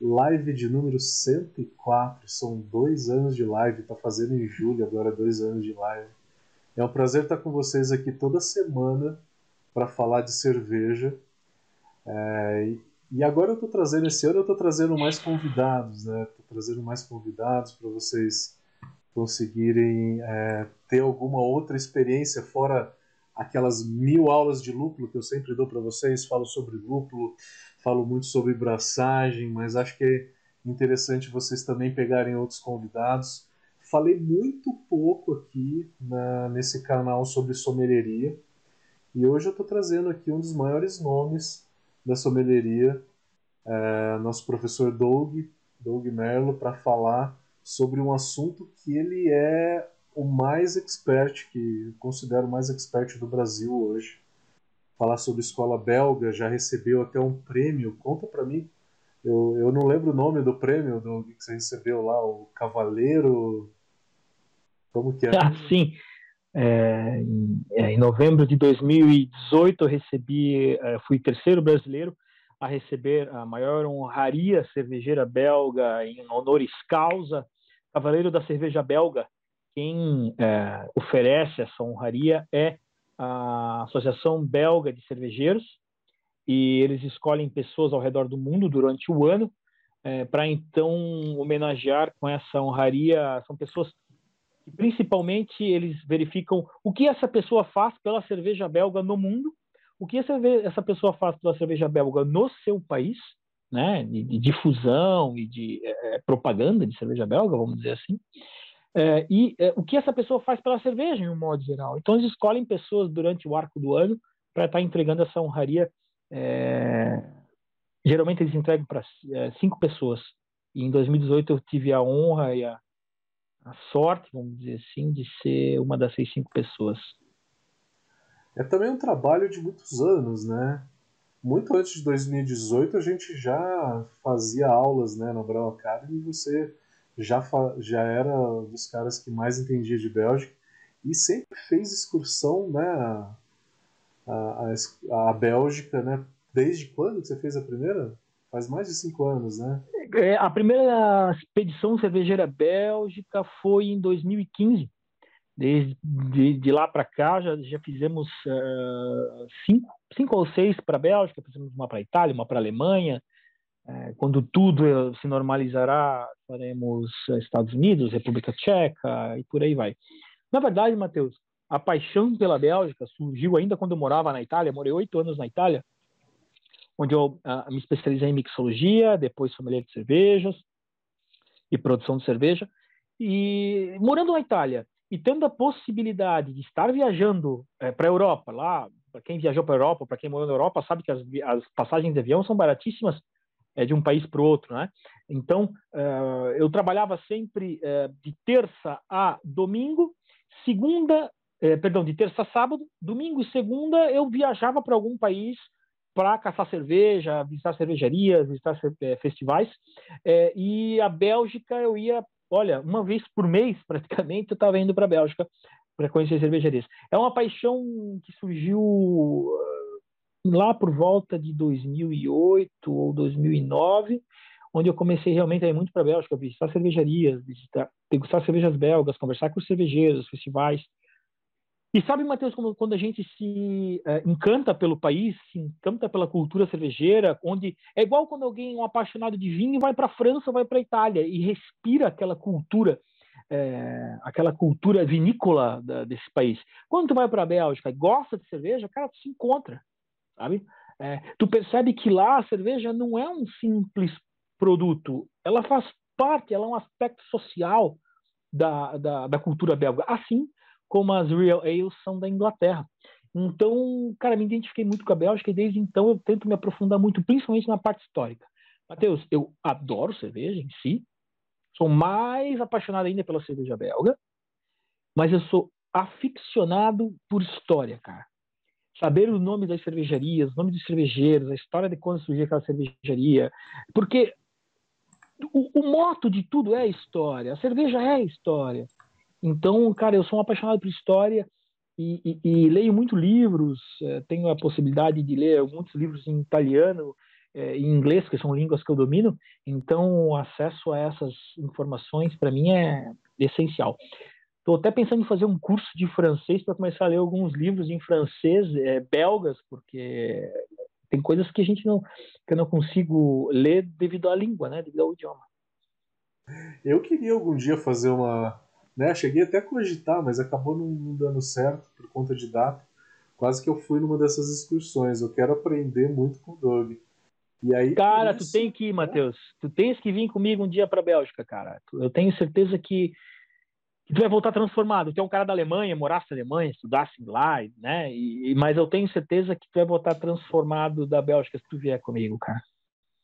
live de número 104. São dois anos de live, tá fazendo em julho agora dois anos de live. É um prazer estar com vocês aqui toda semana para falar de cerveja. É, e agora eu estou trazendo, esse ano eu estou trazendo mais convidados, né? Estou trazendo mais convidados para vocês conseguirem é, ter alguma outra experiência fora aquelas mil aulas de lúpulo que eu sempre dou para vocês. Falo sobre lúpulo, falo muito sobre braçagem, mas acho que é interessante vocês também pegarem outros convidados. Falei muito pouco aqui na, nesse canal sobre sommelieria e hoje eu estou trazendo aqui um dos maiores nomes da sommelieria, é, nosso professor Doug, Doug Merlo, para falar sobre um assunto que ele é o mais expert, que considero o mais expert do Brasil hoje. Falar sobre escola belga, já recebeu até um prêmio. Conta para mim, eu, eu não lembro o nome do prêmio do que você recebeu lá, o Cavaleiro. Como que é? Ah, sim. É, em, é, em, novembro de 2018 eu recebi, é, fui terceiro brasileiro a receber a maior honraria cervejeira belga em honoris causa, Cavaleiro da Cerveja Belga. Quem é, oferece essa honraria é a Associação Belga de Cervejeiros e eles escolhem pessoas ao redor do mundo durante o ano é, para então homenagear com essa honraria. São pessoas que principalmente eles verificam o que essa pessoa faz pela cerveja belga no mundo o que essa pessoa faz pela cerveja belga no seu país, né, de, de difusão e de é, é, propaganda de cerveja belga, vamos dizer assim, é, e é, o que essa pessoa faz pela cerveja, em um modo geral. Então, eles escolhem pessoas durante o arco do ano para estar tá entregando essa honraria. É, geralmente, eles entregam para é, cinco pessoas. E em 2018, eu tive a honra e a, a sorte, vamos dizer assim, de ser uma dessas cinco pessoas. É também um trabalho de muitos anos, né? Muito antes de 2018 a gente já fazia aulas né, na Brau Academy e você já, já era dos caras que mais entendia de Bélgica e sempre fez excursão né, a, a, a Bélgica, né? Desde quando você fez a primeira? Faz mais de cinco anos, né? É, a primeira expedição cervejeira bélgica foi em 2015. Desde de, de lá para cá já, já fizemos uh, cinco, cinco ou seis para a Bélgica, fizemos uma para a Itália, uma para a Alemanha. Uh, quando tudo se normalizará, faremos Estados Unidos, República Tcheca e por aí vai. Na verdade, Matheus, a paixão pela Bélgica surgiu ainda quando eu morava na Itália. Morei oito anos na Itália, onde eu uh, me especializei em mixologia, depois sommelier de cervejas e produção de cerveja. E morando na Itália, e tendo a possibilidade de estar viajando é, para a Europa, lá, para quem viajou para a Europa, para quem morou na Europa, sabe que as, as passagens de avião são baratíssimas é, de um país para o outro, né? Então, uh, eu trabalhava sempre uh, de terça a domingo, segunda, uh, perdão, de terça a sábado, domingo e segunda eu viajava para algum país para caçar cerveja, visitar cervejarias, visitar festivais, e a Bélgica eu ia olha, uma vez por mês, praticamente, eu estava indo para a Bélgica para conhecer cervejarias. É uma paixão que surgiu lá por volta de 2008 ou 2009, onde eu comecei realmente a ir muito para a Bélgica, visitar cervejarias, visitar, degustar cervejas belgas, conversar com os cervejeiros, festivais. E sabe, Matheus, quando a gente se é, encanta pelo país, se encanta pela cultura cervejeira, onde é igual quando alguém, um apaixonado de vinho, vai para a França, vai para a Itália e respira aquela cultura, é, aquela cultura vinícola da, desse país. Quando tu vai para a Bélgica e gosta de cerveja, cara, tu se encontra, sabe? É, tu percebe que lá a cerveja não é um simples produto, ela faz parte, ela é um aspecto social da, da, da cultura belga. Assim como as Real Ales são da Inglaterra. Então, cara, me identifiquei muito com a Bélgica e desde então eu tento me aprofundar muito, principalmente na parte histórica. Matheus, eu adoro cerveja em si, sou mais apaixonado ainda pela cerveja belga, mas eu sou aficionado por história, cara. Saber o nome das cervejarias, o nome dos cervejeiros, a história de quando surgiu aquela cervejaria. Porque o, o moto de tudo é história, a cerveja é história. Então, cara, eu sou um apaixonado por história e, e, e leio muito livros, é, tenho a possibilidade de ler muitos livros em italiano é, em inglês, que são línguas que eu domino, então o acesso a essas informações para mim é essencial. Estou até pensando em fazer um curso de francês para começar a ler alguns livros em francês, é, belgas, porque tem coisas que a gente não que eu não consigo ler devido à língua, né, devido ao idioma. Eu queria algum dia fazer uma, né, cheguei até a cogitar, mas acabou não, dando certo por conta de data. Quase que eu fui numa dessas excursões. Eu quero aprender muito com o Doug. E aí, cara, isso, tu tem que ir, Matheus. Tu tens que vir comigo um dia para Bélgica, cara. Eu tenho certeza que tu vai voltar transformado. Tu é um cara da Alemanha, morasse na Alemanha, estudasse lá, né? E, mas eu tenho certeza que tu vai voltar transformado da Bélgica se tu vier comigo, cara.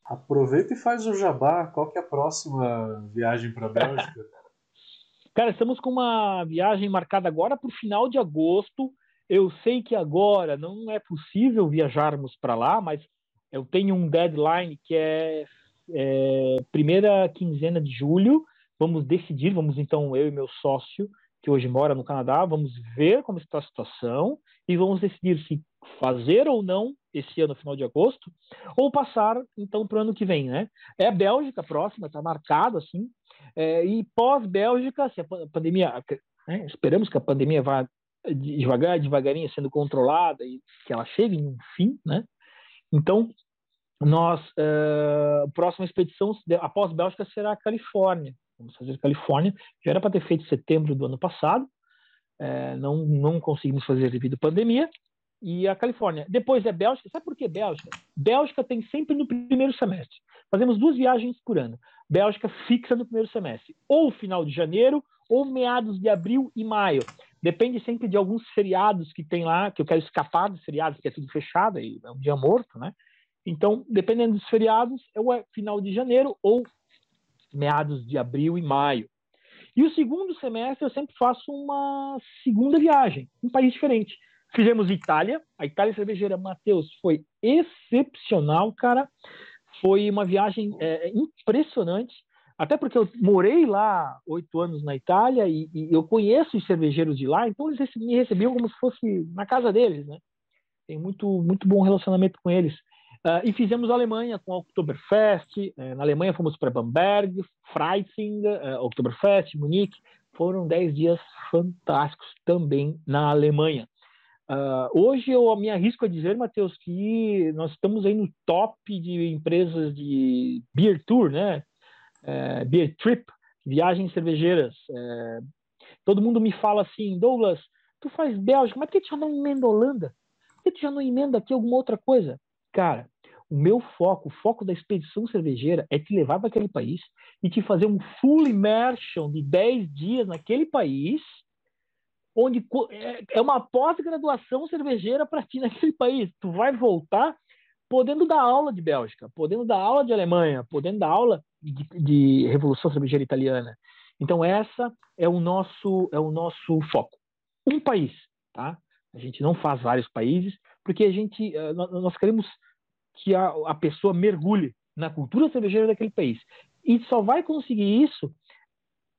Aproveita e faz o jabá. Qual que é a próxima viagem para Bélgica? cara, estamos com uma viagem marcada agora para o final de agosto. Eu sei que agora não é possível viajarmos para lá, mas eu tenho um deadline que é, é primeira quinzena de julho Vamos decidir, vamos então, eu e meu sócio, que hoje mora no Canadá, vamos ver como está a situação e vamos decidir se fazer ou não esse ano, final de agosto, ou passar então para o ano que vem, né? É a Bélgica próxima, está marcado assim, é, e pós-Bélgica, se a pandemia, né, esperamos que a pandemia vá devagar, devagarinho sendo controlada e que ela chegue em um fim, né? Então, nós, uh, a próxima expedição após Bélgica será a Califórnia, Vamos fazer Califórnia. Já era para ter feito em setembro do ano passado. É, não, não conseguimos fazer devido à pandemia. E a Califórnia. Depois é Bélgica. Sabe por que Bélgica? Bélgica tem sempre no primeiro semestre. Fazemos duas viagens por ano. Bélgica fixa no primeiro semestre. Ou final de janeiro, ou meados de abril e maio. Depende sempre de alguns feriados que tem lá, que eu quero escapar dos feriados, porque é tudo fechado, e é um dia morto, né? Então, dependendo dos feriados, é final de janeiro ou meados de abril e maio. E o segundo semestre eu sempre faço uma segunda viagem, um país diferente. Fizemos Itália, a Itália cervejeira Matheus foi excepcional, cara. Foi uma viagem é, impressionante, até porque eu morei lá oito anos na Itália e, e, eu conheço os cervejeiros de lá, então eles me recebiam como se fosse na casa deles, né? Tem muito muito bom relacionamento com eles. Uh, e fizemos a Alemanha com a Oktoberfest. Uh, na Alemanha fomos para Bamberg, Freising, uh, Oktoberfest, Munique. Foram dez dias fantásticos também na Alemanha. Uh, hoje eu me arrisco a dizer, Matheus, que nós estamos aí no top de empresas de beer tour, né? Uh, beer trip, viagens cervejeiras. Todo mundo me fala assim, Douglas, tu faz Bélgica, mas por que tu já não emenda Holanda? Por que tu já não emenda aqui alguma outra coisa? Cara, o meu foco, o foco da expedição cervejeira é te levar para aquele país e te fazer um full immersion de 10 dias naquele país, onde é, é uma pós-graduação cervejeira para ti naquele país. Tu vai voltar podendo dar aula de Bélgica, podendo dar aula de Alemanha, podendo dar aula de, de Revolução Cervejeira Italiana. Então essa é o nosso é o nosso foco. Um país, tá? A gente não faz vários países porque a gente eh, nós queremos que a, a pessoa mergulhe na cultura cervejeira daquele país. E só vai conseguir isso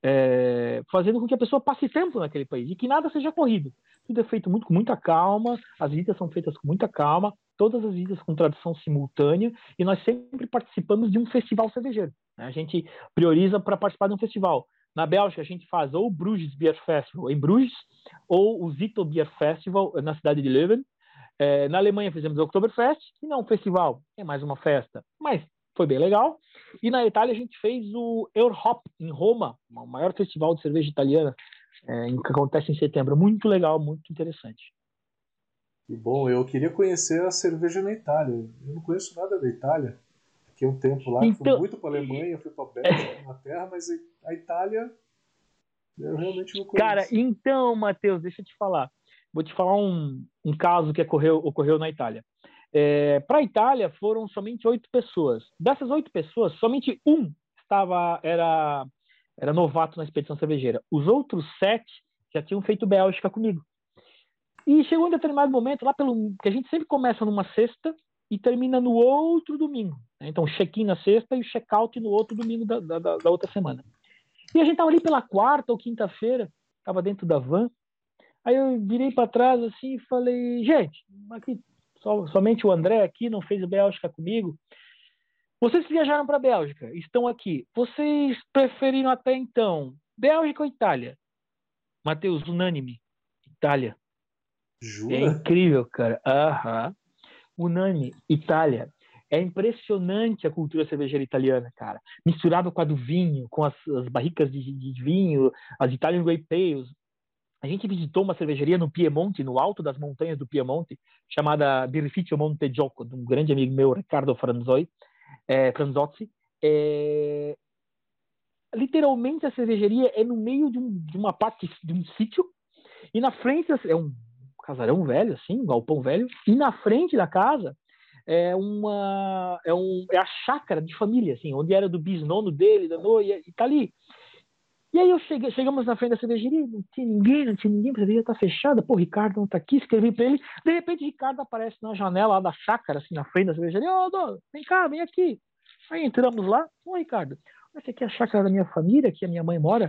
é, fazendo com que a pessoa passe tempo naquele país e que nada seja corrido. Tudo é feito muito, com muita calma, as visitas são feitas com muita calma, todas as visitas com tradução simultânea, e nós sempre participamos de um festival cervejeiro. Né? A gente prioriza para participar de um festival. Na Bélgica, a gente faz ou o Bruges Beer Festival em Bruges, ou o Zito Beer Festival na cidade de Leuven, é, na Alemanha fizemos o Oktoberfest, que não é um festival, é mais uma festa, mas foi bem legal. E na Itália a gente fez o Eurohop em Roma, o maior festival de cerveja italiana, é, que acontece em setembro. Muito legal, muito interessante. Que bom, eu queria conhecer a cerveja na Itália. Eu não conheço nada da Itália. Fiquei um tempo lá, então... fui muito para a Alemanha, fui para a Bélgica, Inglaterra, mas a Itália eu realmente não conheço. Cara, então, Matheus, deixa eu te falar. Vou te falar um, um caso que ocorreu, ocorreu na Itália. É, Para a Itália foram somente oito pessoas. Dessas oito pessoas, somente um estava era era novato na expedição cervejeira. Os outros sete já tinham feito Bélgica comigo. E chegou um determinado momento lá pelo que a gente sempre começa numa sexta e termina no outro domingo. Né? Então check-in na sexta e check-out no outro domingo da, da, da outra semana. E a gente estava ali pela quarta ou quinta-feira, estava dentro da van Aí eu virei para trás assim e falei, gente, aqui só, somente o André aqui não fez Bélgica comigo. Vocês que viajaram para a Bélgica, estão aqui. Vocês preferiram até então Bélgica ou Itália? Matheus, unânime. Itália. Jura? É incrível, cara. Aham. Unânime. Itália. É impressionante a cultura cervejeira italiana, cara. Misturado com a do vinho, com as, as barricas de, de, vinho, as Italian Grey Pales. A gente visitou uma cervejaria no Piemonte, no alto das montanhas do Piemonte, chamada Birrificio Monte Gioco, de um grande amigo meu, Ricardo Franzoi, é, Franzozzi. É... Literalmente a cervejaria é no meio de, um, de uma parte de um sítio e na frente é um casarão velho, assim, um galpão velho, e na frente da casa é uma é, um, é a chácara de família, assim, onde era do bisnono dele, da noia, e tá ali. E aí eu cheguei, chegamos na frente da cervejaria, não tinha ninguém, não tinha ninguém, a cervejaria tá fechada, pô, Ricardo não tá aqui, escrevi para ele, de repente Ricardo aparece na janela lá da chácara, assim, na frente da cervejaria, ô, oh, vem cá, vem aqui. Aí entramos lá, ô Ricardo, essa aqui é a chácara da minha família, que a minha mãe mora,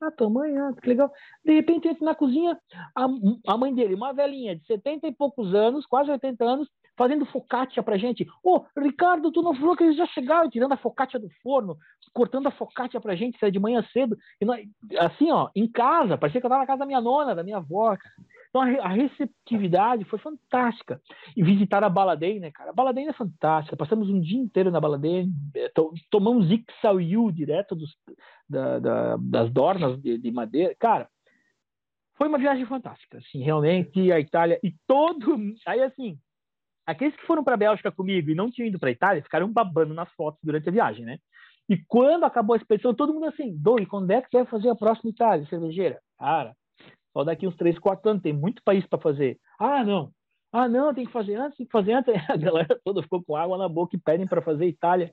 ah, tua mãe, ah, que legal. De repente entra na cozinha, a, a mãe dele, uma velhinha de 70 e poucos anos, quase 80 anos, fazendo focaccia pra gente. Ô, oh, Ricardo, tu não falou que eles já chegaram tirando a focaccia do forno, cortando a focaccia pra gente, sai de manhã cedo. Nós, assim, ó, em casa, parecia que eu tava na casa da minha nona, da minha avó. Então a, receptividade foi fantástica. E visitar a Baladeira, né, cara? A Baladeira é fantástica. Passamos um dia inteiro na Baladeira, eh, tomamos Ixauiu direto dos, da, da, das dornas de, de, madeira. Cara, foi uma viagem fantástica, assim, realmente. A Itália e todo. Aí, assim, aqueles que foram para a Bélgica comigo e não tinham ido para a Itália ficaram babando nas fotos durante a viagem, né? E quando acabou a expedição, todo mundo assim, Doug, quando é que você vai fazer a próxima Itália, cervejeira? Cara, só daqui uns 3, 4 anos, tem muito país para fazer. Ah, não. Ah, não, tem que fazer antes, tem que fazer antes. A galera toda ficou com água na boca e pedem para fazer Itália.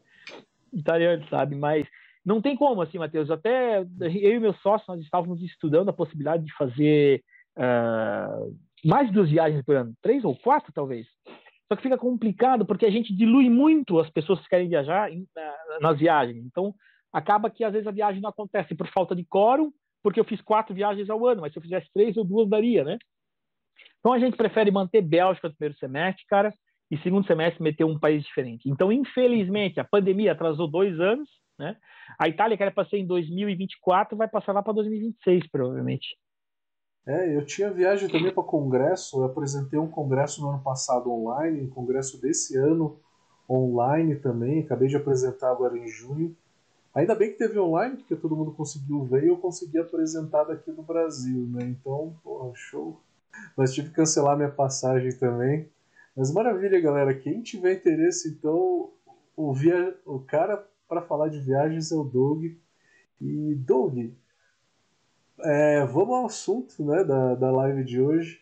Italiano, sabe? Mas não tem como, assim, Matheus. Até eu e meu sócio, nós estávamos estudando a possibilidade de fazer uh, mais duas viagens por ano. Três ou quatro, talvez. Só que fica complicado porque a gente dilui muito as pessoas que querem viajar nas viagens. Então, acaba que às vezes a viagem não acontece por falta de quórum porque eu fiz quatro viagens ao ano, mas se eu fizesse três ou duas daria, né? Então a gente prefere manter Bélgica no primeiro semestre, cara, e segundo semestre meter um país diferente. Então, infelizmente, a pandemia atrasou dois anos, né? A Itália, que era para ser em 2024, vai passar lá para 2026, provavelmente. É, eu tinha viagem também para congresso. Eu apresentei um congresso no ano passado online, um congresso desse ano online também. Acabei de apresentar agora em junho. Ainda bem que teve online, porque todo mundo conseguiu ver e eu consegui apresentar daqui no Brasil, né? Então, porra, show. Mas tive que cancelar minha passagem também. Mas maravilha, galera. Quem tiver interesse, então, o, o cara para falar de viagens é o Doug. E, Doug, é, vamos ao assunto né, da, da live de hoje,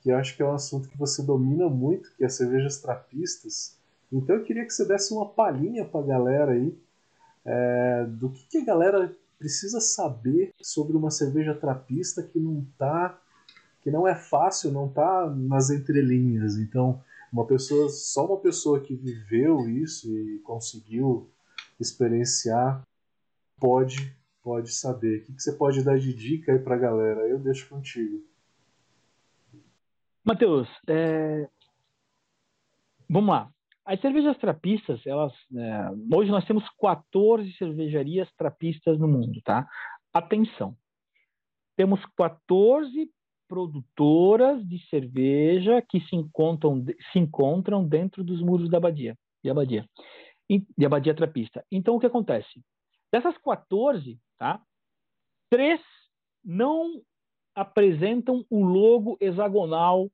que eu acho que é um assunto que você domina muito, que é cervejas trapistas. Então eu queria que você desse uma palhinha para a galera aí é, do que, que, a galera precisa saber sobre uma cerveja trapista que não tá que não é fácil, não tá nas entrelinhas. Então, uma pessoa, só uma pessoa que viveu isso e conseguiu experienciar pode pode saber. O que, que você pode dar de dica aí para a galera? Eu deixo contigo. Matheus, é... vamos lá. As cervejas trapistas, elas, é, hoje nós temos 14 cervejarias trapistas no mundo, tá? Atenção. Temos 14 produtoras de cerveja que se encontram, se encontram dentro dos muros da abadia, de abadia, de abadia trapista. Então, o que acontece? Dessas 14, tá? Três não apresentam o logo hexagonal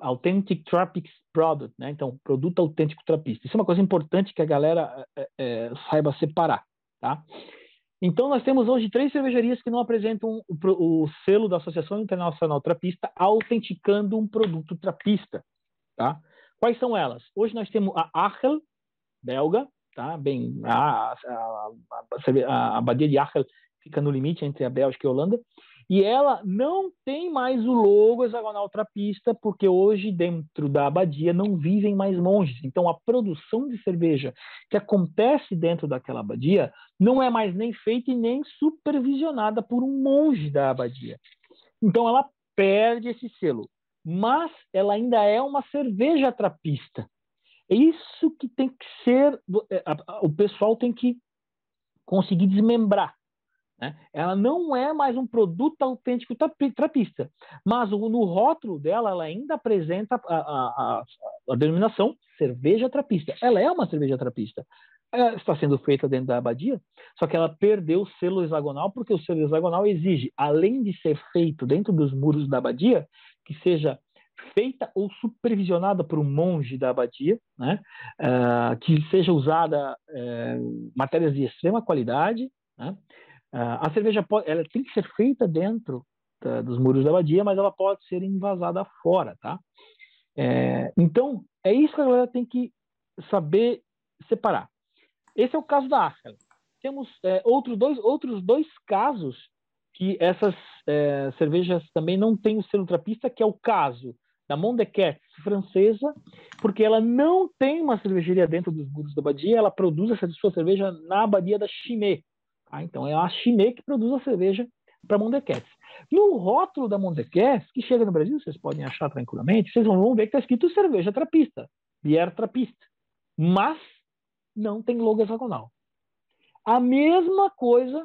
Authentic Tropics Product, né? Então, produto autêntico trapista. Isso é uma coisa importante que a galera é, é, saiba separar, tá? Então, nós temos hoje três cervejarias que não apresentam o, o, selo da Associação Internacional Trapista autenticando um produto trapista, tá? Quais são elas? Hoje nós temos a Achel, belga, tá? Bem, a, a, a, abadia de Achel fica no limite entre a Bélgica e a Holanda. E ela não tem mais o logo hexagonal trapista, porque hoje, dentro da abadia, não vivem mais monges. Então, a produção de cerveja que acontece dentro daquela abadia não é mais nem feita e nem supervisionada por um monge da abadia. Então, ela perde esse selo. Mas ela ainda é uma cerveja trapista. É isso que tem que ser, é, o pessoal tem que conseguir desmembrar. Né? Ela não é mais um produto autêntico trapista, mas no rótulo dela ela ainda apresenta a, a, a, a denominação cerveja trapista. Ela é uma cerveja trapista. Ela está sendo feita dentro da abadia, só que ela perdeu o selo hexagonal, porque o selo hexagonal exige, além de ser feito dentro dos muros da abadia, que seja feita ou supervisionada por um monge da abadia, né? Uh, que seja usada uh, matérias de extrema qualidade. Né? Uh, a cerveja pode, ela tem que ser feita dentro dos muros da abadia, mas ela pode ser invasada fora, tá? É, então é isso que a galera tem que saber separar. Esse é o caso da Ascala. Temos é, outros, dois, outros dois casos que essas é, cervejas também não têm o selo trapista, que é o caso da Mondequet francesa, porque ela não tem uma cervejaria dentro dos muros da abadia, ela produz essa sua cerveja na abadia da Chimay. Ah, então é a Chimay que produz a cerveja para Mondequet. No rótulo da Mondequet, que chega no Brasil, vocês podem achar tranquilamente, vocês vão ver que está escrito cerveja trapista, bière trapista. Mas não tem logo hexagonal. A mesma coisa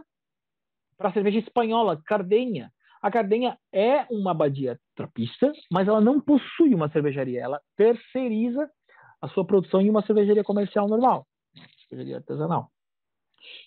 para a cerveja espanhola, Cardenha. A Cardenha é uma abadia trapista, mas ela não possui uma cervejaria. Ela terceiriza a sua produção em uma cervejaria comercial normal, cervejaria artesanal.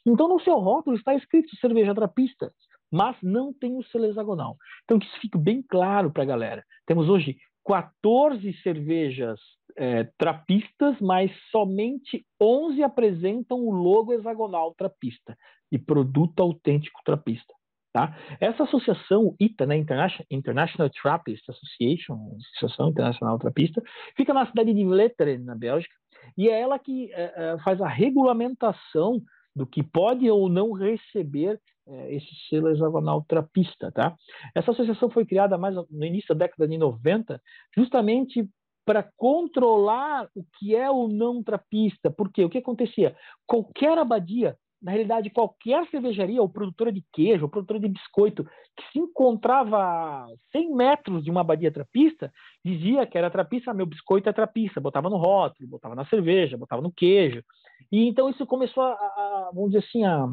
Então, no seu rótulo está escrito cerveja trapista, mas não tem o selo hexagonal. Então, que isso fique bem claro para a galera. Temos hoje 14 cervejas é, trapistas, mas somente 11 apresentam o logo hexagonal trapista, de produto autêntico trapista. Tá? Essa associação ITA, né, International, International Trappist Association, Associação Internacional Trapista, fica na cidade de Vletteren, na Bélgica, e é ela que é, faz a regulamentação do que pode ou não receber é, esse selo hexagonal trapista. Tá? Essa associação foi criada mais no início da década de 90, justamente para controlar o que é o não trapista. Porque o que acontecia? Qualquer abadia na realidade, qualquer cervejaria ou produtora de queijo ou produtora de biscoito que se encontrava a 100 metros de uma abadia trapista, dizia que era trapista, ah, meu biscoito é trapista, botava no rótulo, botava na cerveja, botava no queijo. E então isso começou a, a vamos dizer assim, a,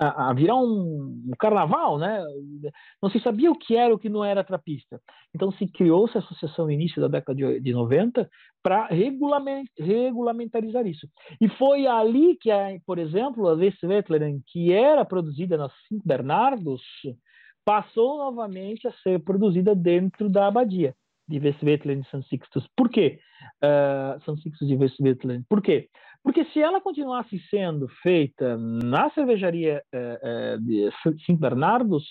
a, a virar um, um, carnaval, né? Não se sabia o que era o que não era trapista. Então se criou-se a associação no início da década de, de 90 para regulament, regulamentarizar isso. E foi ali que, a, por exemplo, a Westvleteren, que era produzida nas Cinco Bernardos, passou novamente a ser produzida dentro da abadia de Westvleteren e São Sixtus. Por quê? Uh, São Sixtus de Westvleteren. Por quê? Porque se ela continuasse sendo feita na cervejaria eh, eh, de Cinco Bernardos,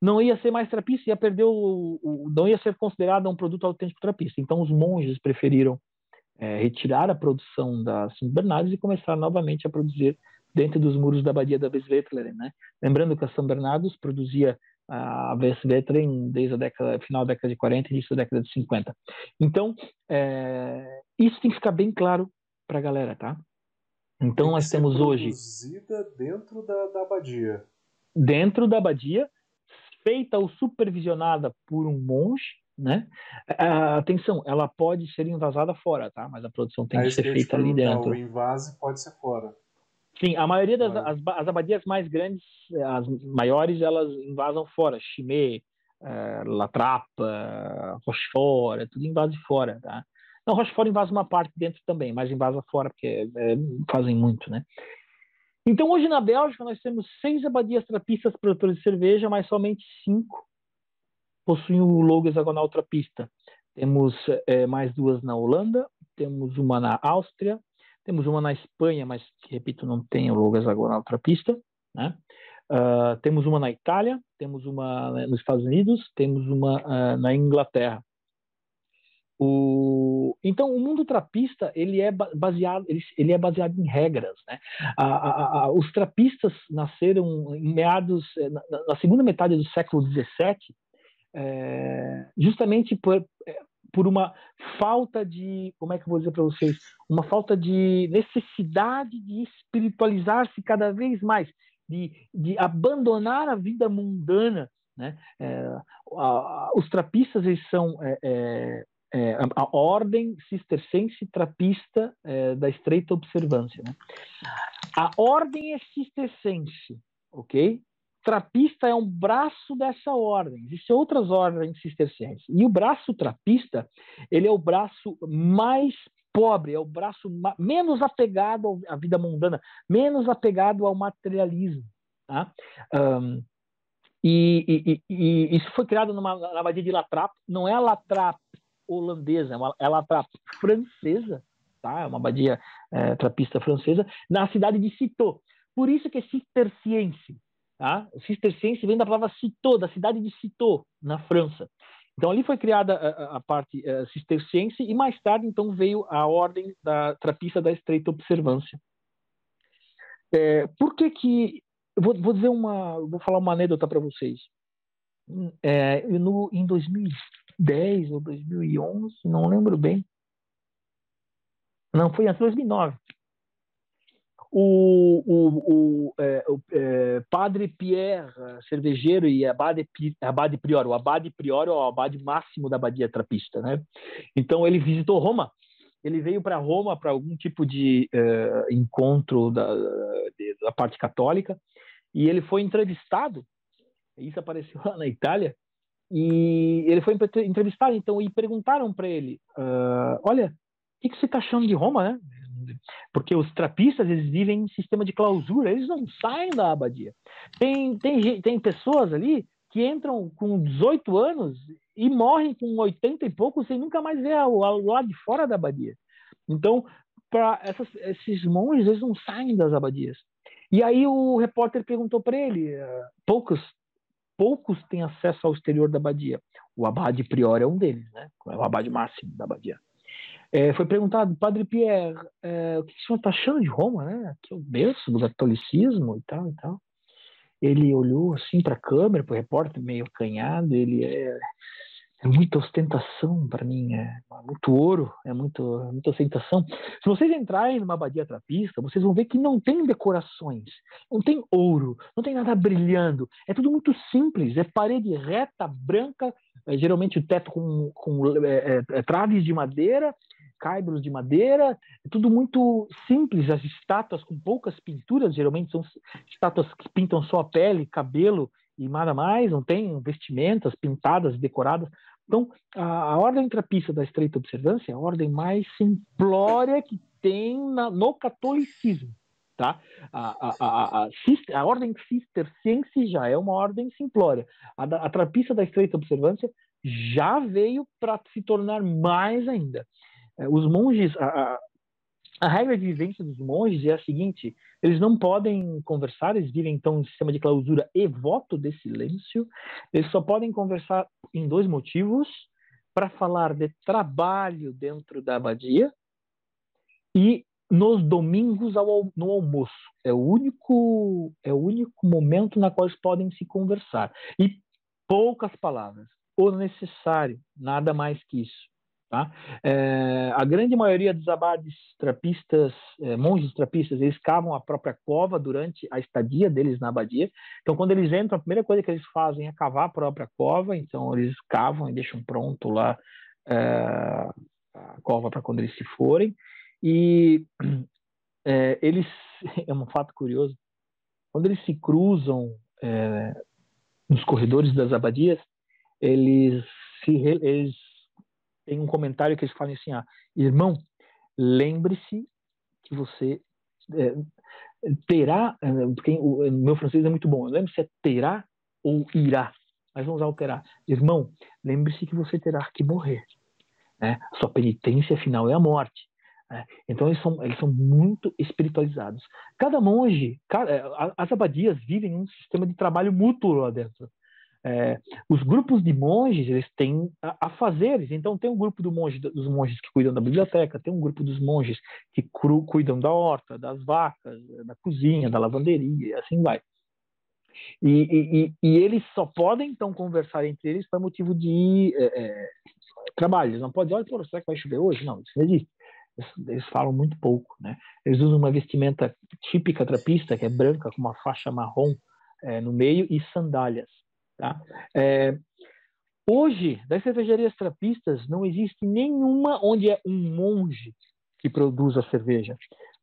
não ia ser mais trapista, ia perder o, o, não ia ser considerada um produto autêntico trapista. Então os monges preferiram é, retirar a produção da Cinco Bernardos e começar novamente a produzir dentro dos muros da abadia da Westvleteren, né? Lembrando que a São Bernardos produzia a Westvleteren desde a década, final da década de 40 e início da década de 50. Então, é, isso tem que ficar bem claro para a galera, tá? Então nós temos hoje. Produzida dentro da, da abadia. Dentro da abadia, feita ou supervisionada por um monge, né? Uh, atenção, ela pode ser invasada fora, tá? Mas a produção tem Aí que ser feita ali dentro. O invase pode ser fora. Sim, a maioria das as, as, abadias mais grandes, as maiores, elas invasam fora. Chimay, uh, Latrapa, Rochefort, é tudo invase fora, tá? Não, Rochefort invasa uma parte dentro também, mas invasa fora, porque é, fazem muito, né? Então, hoje na Bélgica, nós temos seis abadias trapistas produtoras de cerveja, mas somente cinco possuem o logo hexagonal trapista. Temos é, mais duas na Holanda, temos uma na Áustria, temos uma na Espanha, mas, repito, não tem o logo hexagonal trapista, né? Uh, temos uma na Itália, temos uma nos Estados Unidos, temos uma uh, na Inglaterra. O, então, o mundo trapista ele é baseado ele, é baseado em regras, né? A, a, a, os trapistas nasceram em meados eh, na, na segunda metade do século XVII, é, justamente por, eh, por uma falta de como é que eu vou dizer para vocês uma falta de necessidade de espiritualizar-se cada vez mais de, de abandonar a vida mundana né? É, a, a, os trapistas eles são é, é, é, a ordem cistercense trapista é, da estreita observância. Né? A ordem é cistercense, ok? Trapista é um braço dessa ordem. Existem outras ordens cistercenses. E o braço trapista, ele é o braço mais pobre, é o braço menos apegado à vida mundana, menos apegado ao materialismo. Tá? Um, e, e, e, e, isso foi criado numa, abadia de Latrap, não é a Latrap holandesa, é, uma, é a Latrap francesa, tá? é uma abadia é, trapista francesa, na cidade de Citeaux. Por isso que é cisterciense. Tá? Cisterciense vem da palavra Citeaux, da cidade de Citeaux, na França. Então ali foi criada a, a parte uh, cisterciense e mais tarde então veio a ordem da trapista da estreita observância. É, por que que vou, vou dizer uma, vou falar uma anedota para vocês. É, no, em 2010 ou 2011, não lembro bem. Não, foi em 2009 o, o, o, é, o é, padre Pierre, cervejeiro e abade, abade prior, o abade prior é o abade máximo da abadia trapista, né? Então ele visitou Roma, ele veio para Roma para algum tipo de é, encontro da, de, da parte católica e ele foi entrevistado, isso apareceu lá na Itália, e ele foi entrevistado, então, e perguntaram para ele, uh, olha, o que, que você está achando de Roma, né? Porque os trapistas, eles vivem em sistema de clausura, eles não saem da abadia. Tem, tem, tem pessoas ali que entram com 18 anos e morrem com 80 e pouco sem nunca mais ver o lado de fora da abadia. Então, para esses monges, eles não saem das abadias. E aí o repórter perguntou para ele, uh, poucos poucos têm acesso ao exterior da abadia. O abade prior é um deles, né? É o abade máximo da abadia. É, foi perguntado, Padre Pierre, é, o que o senhor está achando de Roma, né? Que é o berço do catolicismo e tal e tal. Ele olhou assim para a câmera, para o repórter meio acanhado, ele é, é muita ostentação para mim, é muito ouro, é muito, muita ostentação. Se vocês entrarem numa abadia trapista, vocês vão ver que não tem decorações, não tem ouro, não tem nada brilhando, é tudo muito simples, é parede reta, branca, é, geralmente o teto com, com é, é, é traves de madeira caibros de madeira, é tudo muito simples, as estátuas com poucas pinturas, geralmente são estátuas que pintam só a pele, cabelo e nada mais, não tem vestimentas pintadas, decoradas. Então, a, a ordem trapista da estreita observância é a ordem mais simplória que tem na, no catolicismo. Tá? A, a, a, a, ordem cisterciense já é uma ordem simplória. A, a trapista da estreita observância já veio para se tornar mais ainda. É, os monges, a, a, regra de vivência dos monges é a seguinte: eles não podem conversar, eles vivem então em sistema de clausura e voto de silêncio. Eles só podem conversar em dois motivos: para falar de trabalho dentro da abadia e nos domingos ao, no almoço. É o único é o único momento na qual eles podem se conversar. E poucas palavras, o necessário, nada mais que isso. Tá? É, a grande maioria dos abades trapistas, é, monges trapistas, eles cavam a própria cova durante a estadia deles na abadia. Então, quando eles entram, a primeira coisa que eles fazem é cavar a própria cova. Então, eles cavam e deixam pronto lá é, a cova para quando eles se forem. E é, eles, é um fato curioso, quando eles se cruzam é, nos corredores das abadias, eles se eles tem um comentário que eles falam assim: ah, irmão, lembre-se que você é, terá, é, porque o meu francês é muito bom, lembre-se é terá ou irá, mas vamos usar o terá. Irmão, lembre-se que você terá que morrer. Né? Sua penitência final é a morte. Né? Então eles são, eles são muito espiritualizados. Cada monge, cada, é, as abadias vivem um sistema de trabalho mútuo lá dentro. É, os grupos de monges eles têm a, a fazeres. Então tem um grupo do monge, dos monges que cuidam da biblioteca, tem um grupo dos monges que cru, cuidam da horta, das vacas, da cozinha, da lavanderia, e assim vai. E, e, e, eles só podem então conversar entre eles por motivo de é, é, trabalho. Eles não podem dizer, olha, será que vai chover hoje? Não, isso não existe. Eles, eles falam muito pouco, né? Eles usam uma vestimenta típica trapista, que é branca com uma faixa marrom é, no meio e sandálias. Tá? É, Hoje, das cervejarias trapistas, não existe nenhuma onde é um monge que produz a cerveja.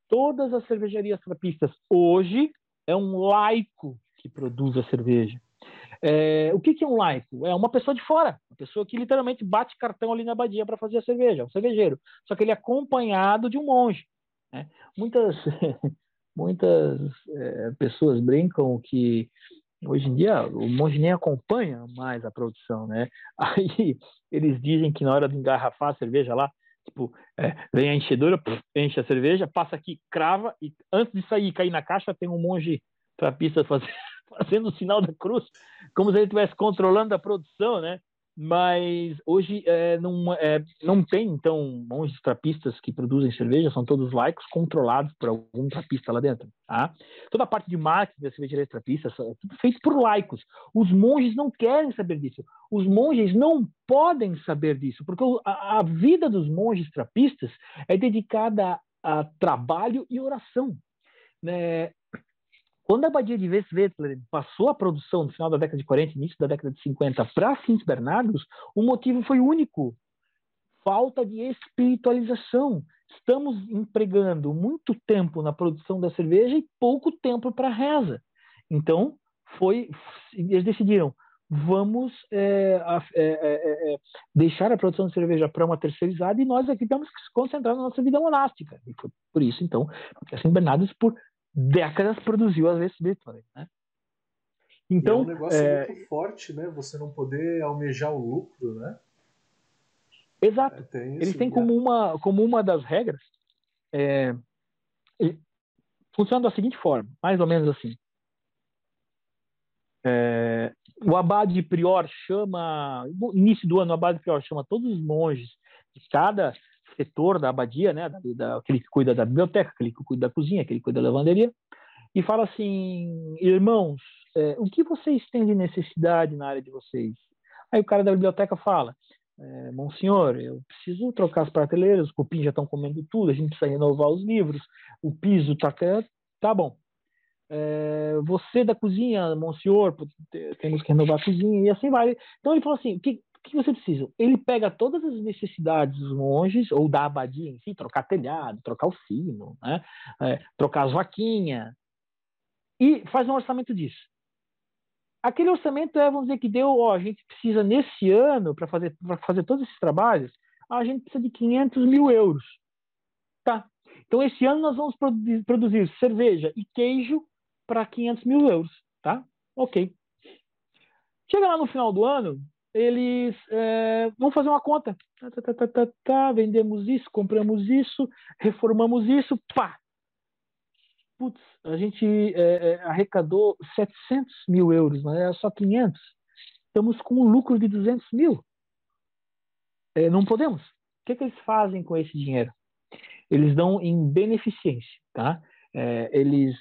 Todas as cervejarias trapistas hoje é um laico que produz a cerveja. É, o que, que, é um laico? É uma pessoa de fora, uma pessoa que literalmente bate cartão ali na abadia para fazer a cerveja, um cervejeiro. Só que ele é acompanhado de um monge. Né? Muitas, muitas é, pessoas brincam que hoje em dia o monge nem acompanha mais a produção, né? Aí eles dizem que na hora de engarrafar a cerveja lá, tipo, é, vem a enchedora, enche a cerveja, passa aqui, crava e antes de sair cair na caixa tem um monge trapista fazendo, fazendo o sinal da cruz, como se ele estivesse controlando a produção, né? Mas hoje é, não, é, não tem, então, monges trapistas que produzem cerveja, são todos laicos, controlados por algum trapista lá dentro. Tá? Toda a parte de marketing da cervejaria trapista é tudo feito por laicos. Os monges não querem saber disso. Os monges não podem saber disso, porque a, a vida dos monges trapistas é dedicada a trabalho e oração. Né? Quando a abadia de Westwetzlar passou a produção no final da década de 40, início da década de 50 para Sint Bernardos, o motivo foi único: falta de espiritualização. Estamos empregando muito tempo na produção da cerveja e pouco tempo para a reza. Então, foi, eles decidiram, vamos é, é, é, é, deixar a produção de cerveja para uma terceirizada e nós aqui temos que se concentrar na nossa vida monástica. E foi por isso, então, que Sint Bernardos, por décadas produziu as vezes Bitcoin, né? Então, e é um negócio é... muito forte, né? Você não poder almejar o lucro, né? Exato. É, Eles têm como uma, como uma das regras é, funciona da seguinte forma, mais ou menos assim. É, o abade prior chama, no início do ano, o abade prior chama todos os monges de cada setor da abadia, né, da, da, aquele que cuida da biblioteca, aquele que cuida da cozinha, aquele que cuida da lavanderia, e fala assim, irmãos, é, o que vocês têm de necessidade na área de vocês? Aí o cara da biblioteca fala, é, Monsenhor, eu preciso trocar as prateleiras, os cupins já estão comendo tudo, a gente precisa renovar os livros, o piso está... Tá bom. É, você da cozinha, Monsenhor, temos que renovar a cozinha, e assim vai. Então ele falou assim, o que, que você precisa? Ele pega todas as necessidades dos monges, ou da abadia em si, trocar telhado, trocar o sino, né? É, trocar as vaquinhas, e faz um orçamento disso. Aquele orçamento é, vamos dizer, que deu, ó, a gente precisa nesse ano, para fazer, fazer todos esses trabalhos, a gente precisa de 500 mil euros. Tá. Então, esse ano nós vamos produzir, produzir cerveja e queijo para 500 mil euros. Tá? Ok. Chega lá no final do ano, eles é, vão fazer uma conta. Tá, tá, tá, tá, tá, vendemos isso, compramos isso, reformamos isso, pá! Putz, a gente é, é, arrecadou 700 mil euros, mas era só 500. Estamos com um lucro de 200 mil. É, não podemos. O que, que, eles fazem com esse dinheiro? Eles dão em beneficência, tá? É, eles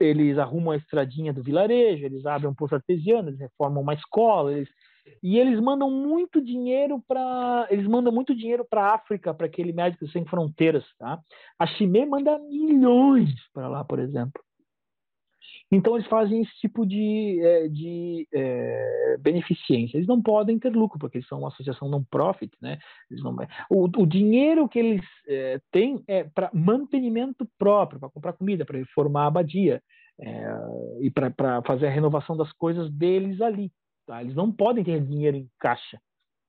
eles arrumam a estradinha do vilarejo, eles abrem um poço artesiano, eles reformam uma escola, eles e eles mandam muito dinheiro para eles mandam muito dinheiro para África para aquele médico sem fronteiras tá a Chimé manda milhões para lá por exemplo então eles fazem esse tipo de, é, de é, beneficência. Eles não podem ter lucro porque eles são uma associação não profit, né? Não, o, o, dinheiro que eles é, têm é para mantenimento próprio, para comprar comida, para reformar a abadia é, e para fazer a renovação das coisas deles ali. Tá? Eles não podem ter dinheiro em caixa.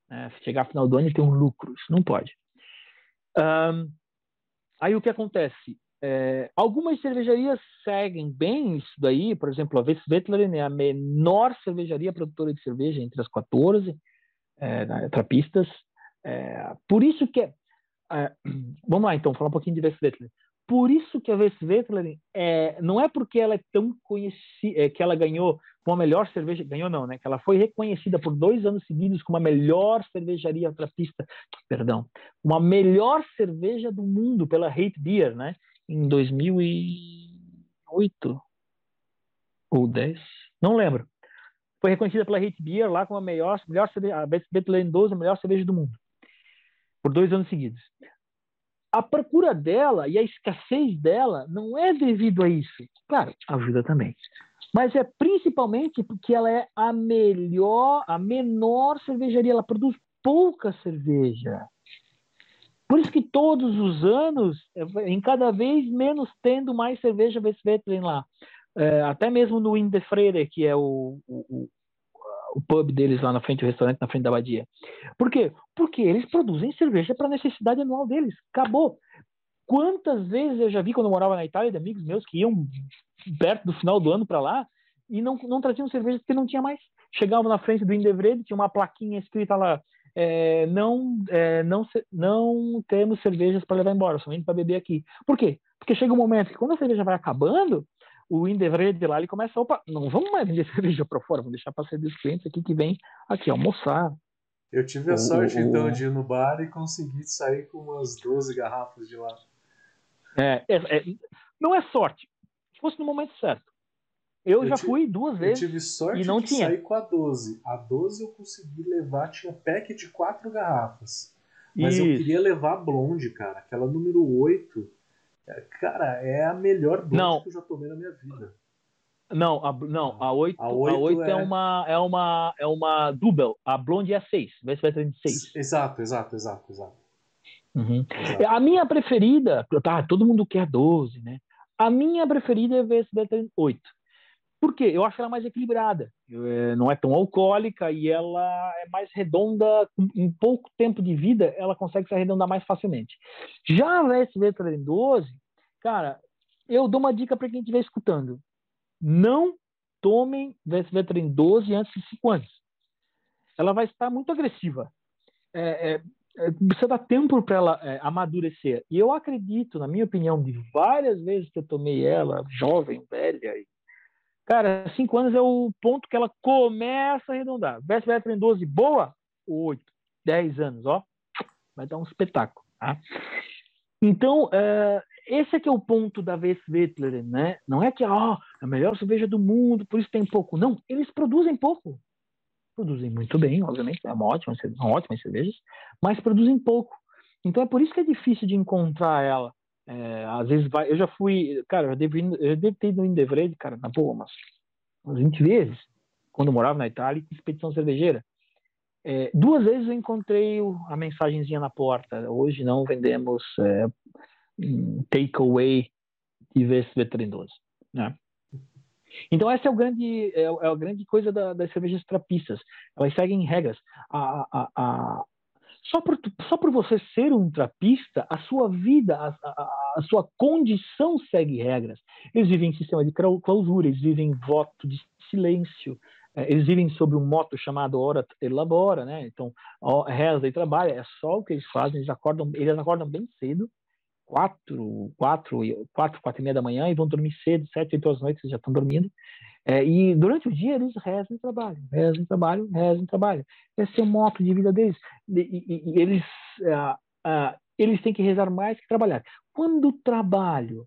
Né? Chegar ao final do ano e ter um lucro, isso não pode. Um, aí o que acontece? É, algumas cervejarias seguem bem isso daí, por exemplo, a Westwettleren é a menor cervejaria produtora de cerveja entre as 14 é, trapistas. É, por isso que é, é vamos lá então, falar um pouquinho de Westwettleren. Por isso que a Westwettleren é, não é porque ela é tão conhecida, é, que ela ganhou como a melhor cerveja, ganhou não, né? Que ela foi reconhecida por dois anos seguidos como a melhor cervejaria trapista, perdão, uma melhor cerveja do mundo pela Hate Beer, né? Em 2008 ou 10, não lembro. Foi reconhecida pela Hate Beer lá como a melhor, melhor cerveja, a Westwettleren 12, a melhor cerveja do mundo, por dois anos seguidos a procura dela e a escassez dela não é devido a isso. Claro, ajuda também. mas é principalmente porque ela é a melhor, a menor cervejaria, ela produz pouca cerveja. Por isso que todos os anos, é, em cada vez menos tendo mais cerveja Westfalen lá. É, até mesmo no Indefreire, que é o, o, pub deles lá na frente, o restaurante na frente da abadia. Por quê? Porque eles produzem cerveja para necessidade anual deles. Acabou. Quantas vezes eu já vi quando eu morava na Itália de amigos meus que iam perto do final do ano para lá e não, não traziam cerveja porque não tinha mais. Chegavam na frente do Indevred, tinha uma plaquinha escrita lá: é, não, é, não, não temos cervejas para levar embora, somente para beber aqui. Por quê? Porque chega um momento que quando a cerveja vai acabando, o Indevred lá ele começa: opa, não vamos mais vender cerveja para fora, vamos deixar para ser dos clientes aqui que vem aqui almoçar, eu tive a sorte, o, então, de ir no bar e conseguir sair com umas 12 garrafas de lá. É, é, é, não é sorte. Se fosse no momento certo. Eu, eu já fui duas vezes. Eu tive sorte e não de tinha. sair com a 12. A 12 eu consegui levar, tinha pack de quatro garrafas. Mas Isso. eu queria levar a blonde, cara. Aquela número 8. Cara, é a melhor blonde não. que eu já tomei na minha vida. Não, a, não, a 8, a 8, a 8 é... é... uma é uma é uma double. A blonde é a 6. Vai ser de 6. Exato, exato, exato, exato. Uhum. A minha preferida, tá, todo mundo quer 12, né? A minha preferida é a VSB 8. Por quê? Eu acho ela mais equilibrada. É, não é tão alcoólica e ela é mais redonda. Em pouco tempo de vida, ela consegue se arredondar mais facilmente. Já a VSB 12, cara, eu dou uma dica para quem estiver escutando. Não tomem VSB 12 antes de 5 anos. Ela vai estar muito agressiva. É, é, é, precisa dar tempo para ela é, amadurecer. E eu acredito, na minha opinião, de várias vezes que eu tomei ela, jovem, velha, cara, cinco anos é o ponto que ela começa a arredondar. Vespa 12, boa? Oito, dez anos, ó, vai dar um espetáculo. Tá? Então, é, esse é que é o ponto da Westwetler, né? Não é que ó, a melhor cerveja do mundo, por isso tem pouco. Não, eles produzem pouco produzem muito bem, obviamente, é uma ótima, são ótimas cervejas, mas produzem pouco. Então é por isso que é difícil de encontrar ela. É, às vezes vai, eu já fui, cara, eu devo, eu devo ter ido no Indevred, cara, na boa, mas umas 20 vezes, quando eu morava na Itália, expedição cervejeira. É, duas vezes eu encontrei a mensagenzinha na porta. Hoje não vendemos é, takeaway de V12. Né? Então essa é, o grande, é, é a grande coisa da, das cervejas trapistas. Elas seguem regras. A, a, a, só, por, só por você ser um trapista, a sua vida, a, a, a sua condição segue regras. Eles vivem em sistema de clausura, eles vivem em voto de silêncio, é, eles vivem sobre um moto chamado ora elabora, né? Então, reza e trabalha, é só o que eles fazem, eles acordam, eles acordam bem cedo, quatro, quatro, quatro, quatro e meia da manhã e vão dormir cedo, sete, oito horas da noite, já estão dormindo. É, e durante o dia eles rezam e trabalham, rezam e trabalham, rezam e trabalham. Esse é o moto de vida deles. E, e, e eles, uh, uh, eles têm que rezar mais que trabalhar. Quando o trabalho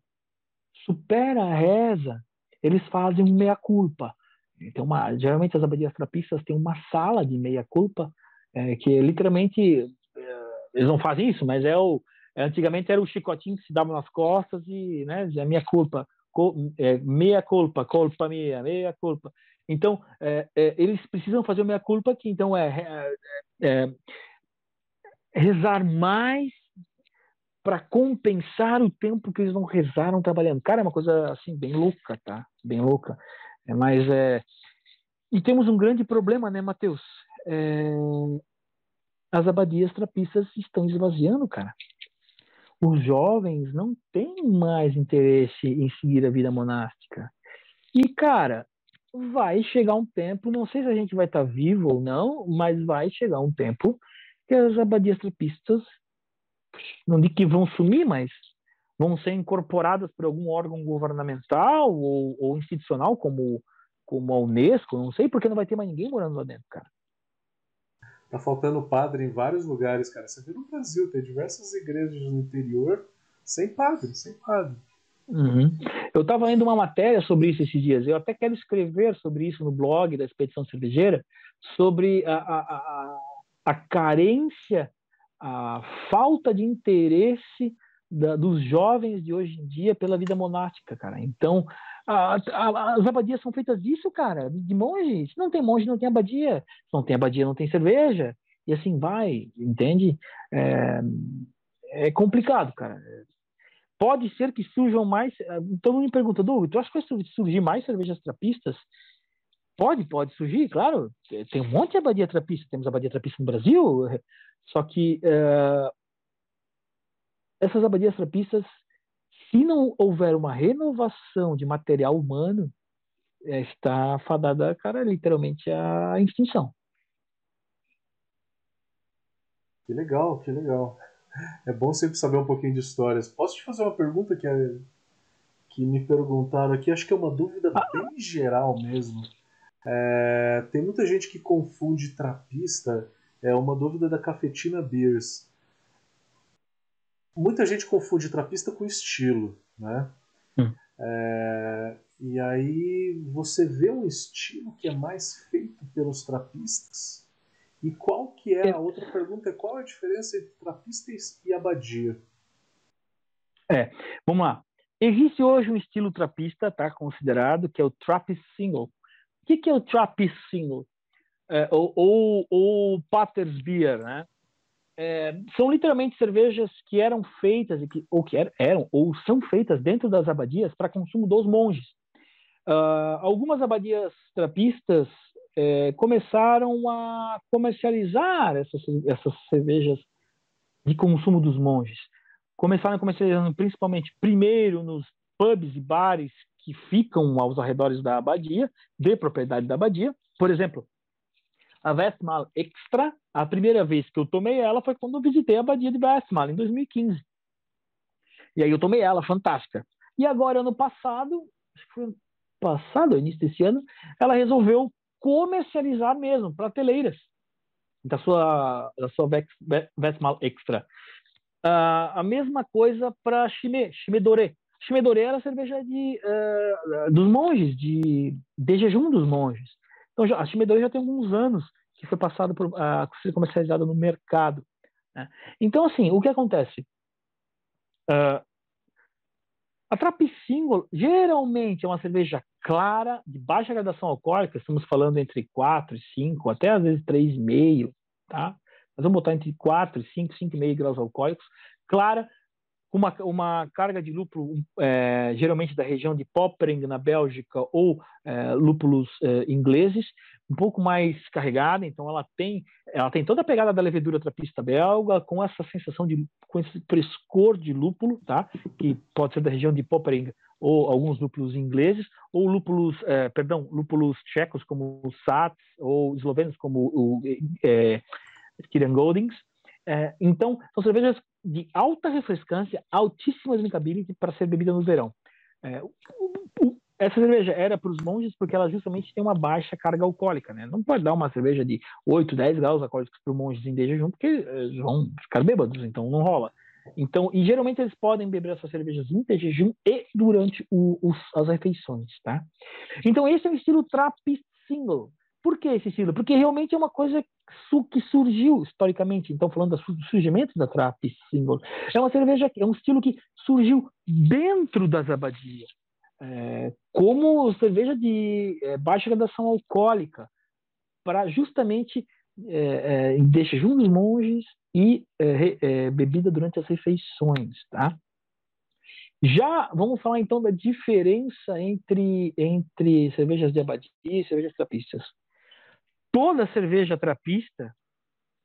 supera a reza, eles fazem um meia-culpa. Então, uma, geralmente as abadias trapistas têm uma sala de meia-culpa, é, que literalmente, é, eles não fazem isso, mas é o, Antigamente era o chicotinho que se dava nas costas e, né, a minha culpa, é, meia culpa, culpa minha, meia culpa. Então, é, é, eles precisam fazer meia culpa que então é, é, é, é rezar mais para compensar o tempo que eles não rezaram trabalhando. Cara, é uma coisa assim bem louca, tá? Bem louca. É, mas é e temos um grande problema, né, Mateus? É... As abadias trapistas estão esvaziando, cara os jovens não têm mais interesse em seguir a vida monástica. E, cara, vai chegar um tempo, não sei se a gente vai estar vivo ou não, mas vai chegar um tempo que as abadias trapistas, não digo que vão sumir, mas vão ser incorporadas por algum órgão governamental ou, ou institucional, como, como a Unesco, não sei, porque não vai ter mais ninguém morando lá dentro, cara. Tá faltando padre em vários lugares, cara. Você vê no Brasil, tem diversas igrejas no interior sem padre, sem padre. Uhum. Eu estava lendo uma matéria sobre isso esses dias. Eu até quero escrever sobre isso no blog da Expedição Cervejeira, sobre a, a, a, a carência, a falta de interesse da, dos jovens de hoje em dia pela vida monástica, cara. Então, a, a, as abadias são feitas disso, cara, de monge. Se não tem monge, não tem abadia. Se não tem abadia, não tem cerveja. E assim vai, entende? É, é complicado, cara. Pode ser que surjam mais. Todo mundo me pergunta, Du, tu acha que vai surgir mais cervejas trapistas? Pode, pode surgir, claro. Tem um monte de abadia trapista. Temos abadia trapista no Brasil. Só que uh, essas abadias trapistas, se não houver uma renovação de material humano, é, está fadada, cara, literalmente à extinção. Que legal, que legal. É bom sempre saber um pouquinho de histórias. Posso te fazer uma pergunta que, é, que me perguntaram aqui? Acho que é uma dúvida ah. bem geral mesmo. É, tem muita gente que confunde trapista, é uma dúvida da Cafetina Beers. Muita gente confunde trapista com estilo, né? Hum. É, e aí você vê um estilo que é mais feito pelos trapistas. E qual que é a outra pergunta? Qual a diferença entre trapista e abadia? É, vamos lá. Existe hoje um estilo trapista, tá considerado, que é o trapist single. O que, que é o Trappist Single? É, ou, ou, ou Pater's Beer, né? É, são literalmente cervejas que eram feitas, ou que eram, ou são feitas dentro das abadias para consumo dos monges. Uh, algumas abadias trapistas é, começaram a comercializar essas, essas cervejas de consumo dos monges. Começaram comercializando principalmente primeiro nos pubs e bares que ficam aos arredores da abadia, de propriedade da abadia. Por exemplo, a Westmal Extra, a primeira vez que eu tomei ela foi quando eu visitei a abadia de Westmal, em 2015. E aí eu tomei ela, fantástica. E agora, ano passado, acho que foi passado, início desse ano, ela resolveu comercializar mesmo, prateleiras da sua, da sua Westmal Extra. Uh, a mesma coisa para Chimé, Chimé Doré. Chimedoré era a cerveja de, uh, dos monges, de, de jejum dos monges. Então, a Chimedoré já tem alguns anos que foi passada por a ser comercializada no mercado. Né? Então, assim, o que acontece? Uh, a Trappist Single geralmente é uma cerveja clara, de baixa gradação alcoólica, estamos falando entre 4 e 5, até às vezes 3,5, tá? Mas vamos botar entre 4 e 5, 5,5 graus alcoólicos, clara, uma, uma carga de lúpulo é, geralmente da região de Poppering na Bélgica ou é, lúpulos é, ingleses, um pouco mais carregada, então ela tem ela tem toda a pegada da levedura trapista belga com essa sensação de com esse frescor de lúpulo, tá? Que pode ser da região de Poppering ou alguns lúpulos ingleses ou lúpulos, é, perdão, lúpulos tchecos como o Sats ou eslovenos como o é, Goldings. É, então, são cervejas de alta refrescância, altíssima drinkability para ser bebida no verão. É, o, o, essa cerveja era para os monges porque ela justamente tem uma baixa carga alcoólica, né? Não pode dar uma cerveja de 8, 10 graus alcoólicos para os monges em jejum porque eles vão ficar bêbados, então não rola. Então, e geralmente eles podem beber essas cervejas em jejum e durante o, os, as refeições, tá? Então, esse é o estilo trap single. Por que esse estilo? Porque realmente é uma coisa que surgiu historicamente. Então, falando do surgimento da trap single, é uma cerveja, é um estilo que surgiu dentro das abadias, é, como cerveja de é, baixa gradação alcoólica, para justamente é, é, deixa junto dos monges e é, é, bebida durante as refeições, tá? Já vamos falar então da diferença entre, entre cervejas de abadia e cervejas trapistas toda cerveja trapista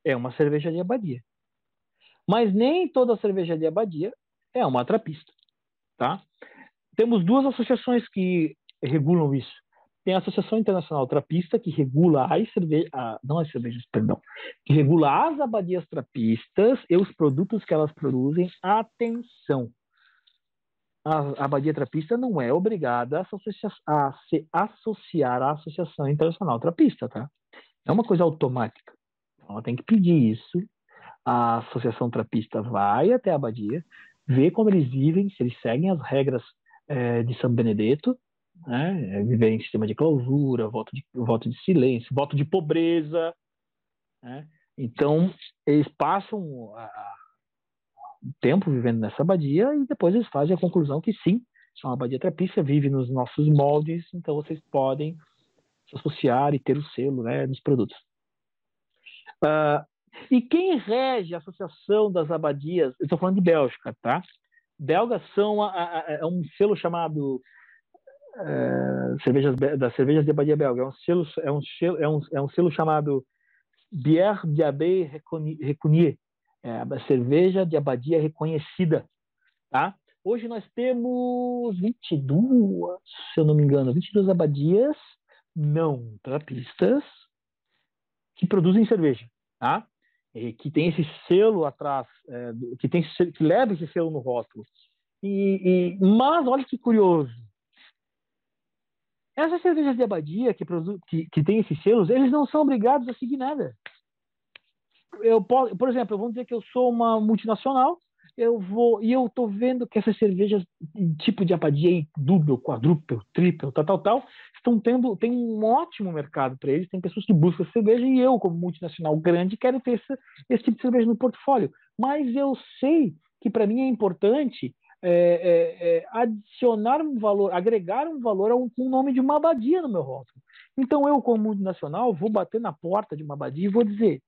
é uma cerveja de abadia. Mas nem toda cerveja de abadia é uma trapista, tá? Temos duas associações que regulam isso. Tem a Associação Internacional Trapista, que regula as cervejas, não as cervejas, perdão, que regula as abadias trapistas e os produtos que elas produzem. Atenção! A abadia trapista não é obrigada a, a se associar à Associação Internacional Trapista, tá? É uma coisa automática. Ela tem que pedir isso. A associação trapista vai até a abadia, vê como eles vivem, se eles seguem as regras é, de São Benedetto, né? É, viver em sistema de clausura, voto de, voto de silêncio, voto de pobreza. Né? Então, eles passam a, a, um tempo vivendo nessa abadia e depois eles fazem a conclusão que sim, São Abadia Trapista, vive nos nossos moldes, então vocês podem se associar e ter o selo né, nos produtos. Uh, e quem rege a Associação das Abadias? Eu estou falando de Bélgica, tá? Belgas são a, a, a, é um selo chamado é, cervejas das cervejas de Abadia Belga. É um selo, é um selo, é um, é um selo chamado Bière d'Abbé Reconier, é a cerveja de abadia reconhecida, tá? Hoje nós temos 22, se eu não me engano, 22 abadias não trapistas que produzem cerveja, tá? E que tem esse selo atrás, é, que tem que leva esse selo no rótulo. E, e, mas olha que curioso, essas cervejas de abadia que, que, que têm esses selos, eles não são obrigados a seguir nada. Eu, por exemplo, vamos dizer que eu sou uma multinacional, eu vou e eu tô vendo que essas cervejas tipo de abadia duplo, quadruplo, triplo, tal, tal, tal, estão tendo tem um ótimo mercado para eles. Tem pessoas que buscam cerveja e eu, como multinacional grande, quero ter esse, esse tipo de cerveja no portfólio. Mas eu sei que para mim é importante é, é, é, adicionar um valor, agregar um valor ao, o nome de uma abadia no meu rótulo. Então eu, como multinacional, vou bater na porta de uma abadia e vou dizer,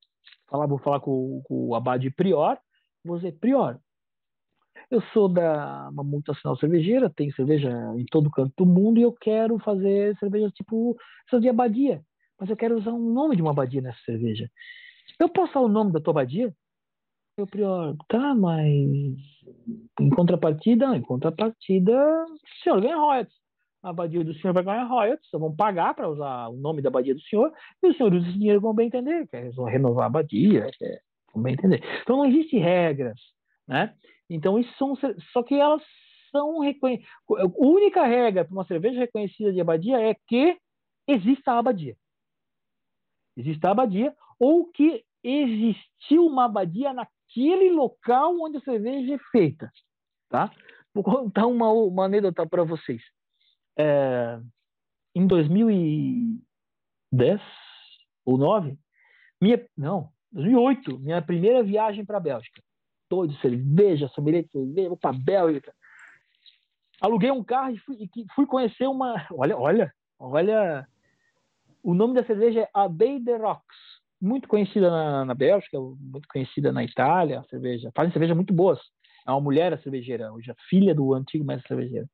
falar, vou falar com, com o abade prior, vou dizer, prior, eu sou da uma multinacional cervejeira, tenho cerveja em todo canto do mundo e eu quero fazer cerveja tipo essas de abadia, mas eu quero usar um nome de uma abadia nessa cerveja. Eu posso usar o nome da tua abadia? Eu prior, tá, mas em contrapartida, em contrapartida, o senhor ganha royalties. A abadia do senhor vai ganhar royalties, vão pagar para usar o nome da abadia do senhor, e o senhor usa esse dinheiro como bem entender, quer renovar a abadia, quer como bem entender. Então não existem regras, né? Então isso são, só que elas são reconhecidas. A única regra para uma cerveja reconhecida de abadia é que exista a abadia. Exista a abadia, ou que existiu uma abadia na aquele local onde a cerveja é feita, tá? Vou contar uma, uma anedota para vocês. É, em 2010 ou 9, minha, não, 2008, minha primeira viagem para a Bélgica. Tô de cerveja, sommelier de cerveja, vou para a Bélgica. Aluguei um carro e fui, e fui conhecer uma. Olha, olha, olha. O nome da cerveja é Abbey de Rocks muito conhecida na, na Bélgica, muito conhecida na Itália, a cerveja. Fazem cerveja muito boas. É uma mulher a cervejeira, hoje a filha do antigo mestre cervejeiro.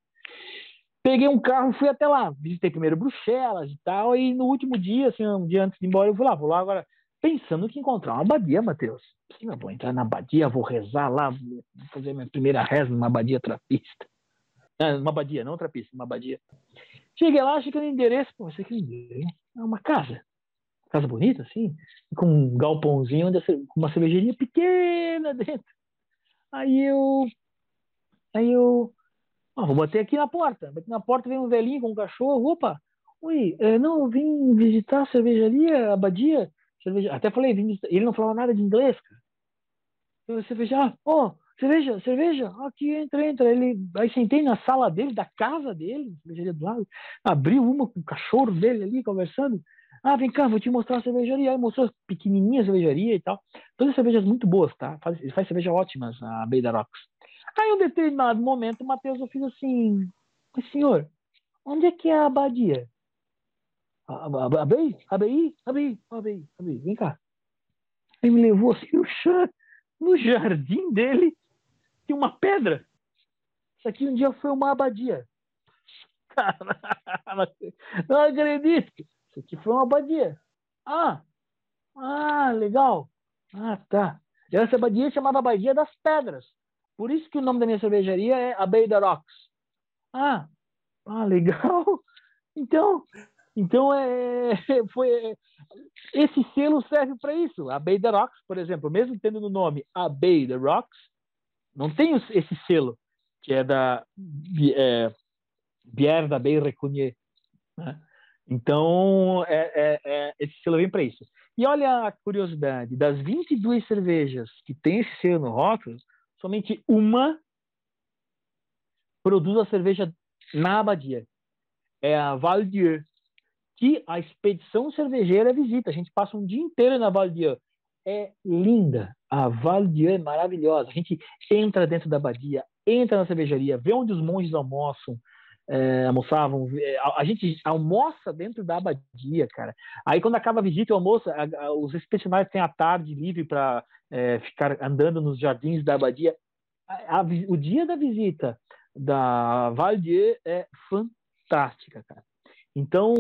Peguei um carro e fui até lá. Visitei primeiro Bruxelas e tal, e no último dia, assim, um dia antes de ir embora, eu vou lá, vou lá agora, pensando que encontrar uma abadia, Matheus. Sim, eu vou entrar na abadia, vou rezar lá, vou fazer minha primeira reza numa abadia trapista. Não, uma abadia, não trapista, uma abadia. Cheguei lá, achei que era endereço, pô, isso aqui é uma casa casa bonita, assim, com um galpãozinho, com uma cervejeirinha pequena dentro. Aí eu. Aí eu. Ah, vou bater aqui na porta. Na porta, vem um velhinho com um cachorro. Opa! Oi, é, não, eu vim visitar a cervejaria, a abadia. Cerveja... Até falei, ele não falava nada de inglês, cara. Eu, cerveja, ah, oh, cerveja, cerveja, aqui entra, entra. Ele, aí sentei na sala dele, da casa dele, cervejaria do lado, abriu uma com o cachorro dele ali, conversando. Ah, vem cá, vou te mostrar a cervejaria. Aí mostrou pequenininha a cervejaria e tal. Todas cervejas muito boas, tá? Faz, faz cerveja ótimas, a Beida Rocks. Aí, em um determinado momento, o Matheus eu fiz assim: senhor, onde é que é a abadia? Abei? Abei? Abei? Abei? Abei? Vem cá. Ele me levou assim no, chão, no jardim dele, tinha uma pedra. Isso aqui um dia foi uma abadia. não acredito. Isso aqui foi uma abadia. Ah, ah, legal. Ah, tá. Essa abadia chamada Abadia das Pedras. Por isso que o nome da minha cervejaria é Abeida Rocks. Ah, ah, legal. Então, então é, foi esse selo serve para isso. A Bay Rocks, por exemplo, mesmo tendo no nome A Bay Rocks, não tem esse selo que é da é, Bière da Bay Recunier. Né? Então, é, é, é, esse selo vem para isso. E olha a curiosidade: das 22 cervejas que tem esse selo no rótulo, somente uma produz a cerveja na abadia. É a Val Dieu, que a expedição cervejeira visita. A gente passa um dia inteiro na Val Dieu. é linda. A Val Dieu é maravilhosa. A gente entra dentro da abadia, entra na cervejaria, vê onde os monges almoçam, é, almoçavam. É, a, a, gente almoça dentro da abadia, cara. Aí quando acaba a visita, o almoço, a, a, os expedicionários têm a tarde livre para é, ficar andando nos jardins da abadia. o dia da visita da Valdier é fantástica, cara. Então,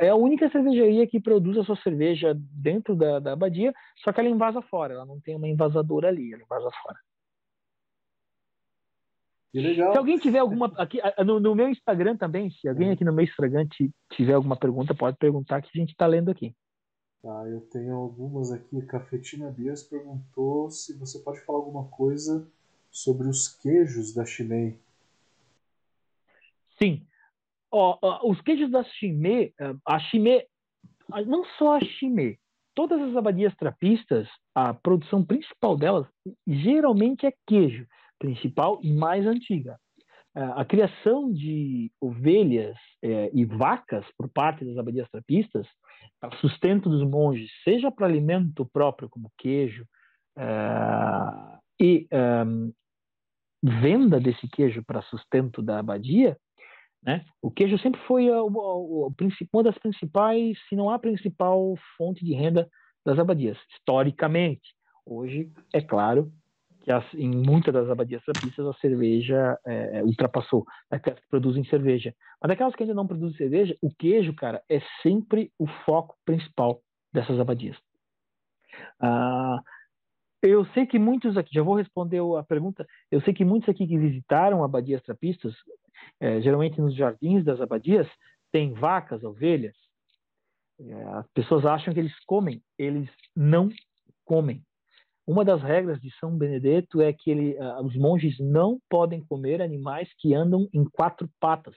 é a única cervejaria que produz a sua cerveja dentro da, da abadia, só que ela invasa fora, ela não tem uma invasadora ali, ela invasa fora. Se alguém tiver alguma. Aqui, no, no, meu Instagram também, se alguém aqui no meu Instagram tiver alguma pergunta, pode perguntar que a gente está lendo aqui. Tá, eu tenho algumas aqui. Cafetina Bias perguntou se você pode falar alguma coisa sobre os queijos da Chimay. Sim. Ó, ó, os queijos da Chimay, eh, a Chimay, não só a Chimay, todas as abadias trapistas, a produção principal delas geralmente é queijo principal e mais antiga. É, a criação de ovelhas é, e vacas por parte das abadias trapistas, para sustento dos monges, seja para alimento próprio, como queijo, é, e venda desse queijo para sustento da abadia, né? O queijo sempre foi a, a, a, uma das principais, se não a principal fonte de renda das abadias, historicamente. Hoje, é claro, que as, em muitas das abadias trapistas a cerveja é, é, ultrapassou aquelas que produzem cerveja. Mas aquelas que ainda não produzem cerveja, o queijo, cara, é sempre o foco principal dessas abadias. Ah, eu sei que muitos aqui, já vou responder a pergunta, eu sei que muitos aqui que visitaram abadias trapistas, é, geralmente nos jardins das abadias, tem vacas, ovelhas. É, as pessoas acham que eles comem, eles não comem. Uma das regras de São Benedetto é que ele, uh, os monges não podem comer animais que andam em quatro patas,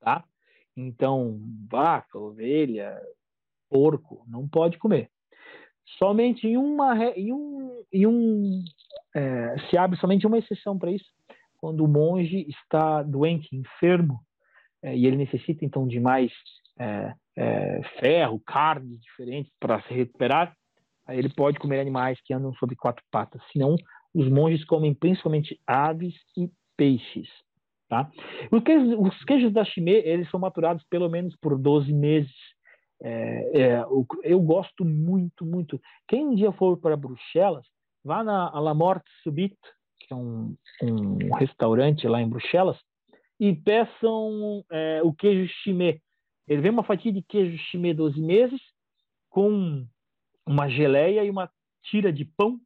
tá? Então, vaca, ovelha, porco, não pode comer. Somente em uma, em um, em um é, se abre somente uma exceção para isso, quando o monge está doente, enfermo, é, e ele necessita então de mais é, é ferro, carne diferentes para se recuperar, ele pode comer animais que andam sobre quatro patas. Senão, os monges comem principalmente aves e peixes. Tá? Os queijos, os queijos da Chimay, eles são maturados pelo menos por 12 meses. É, é, eu gosto muito, muito. Quem um dia for para Bruxelas, vá na La Morte Subite, um, um restaurante lá em Bruxelas, e peçam é, o queijo Chimay. Ele vem uma fatia de queijo Chimay 12 meses, com uma geleia e uma tira de pão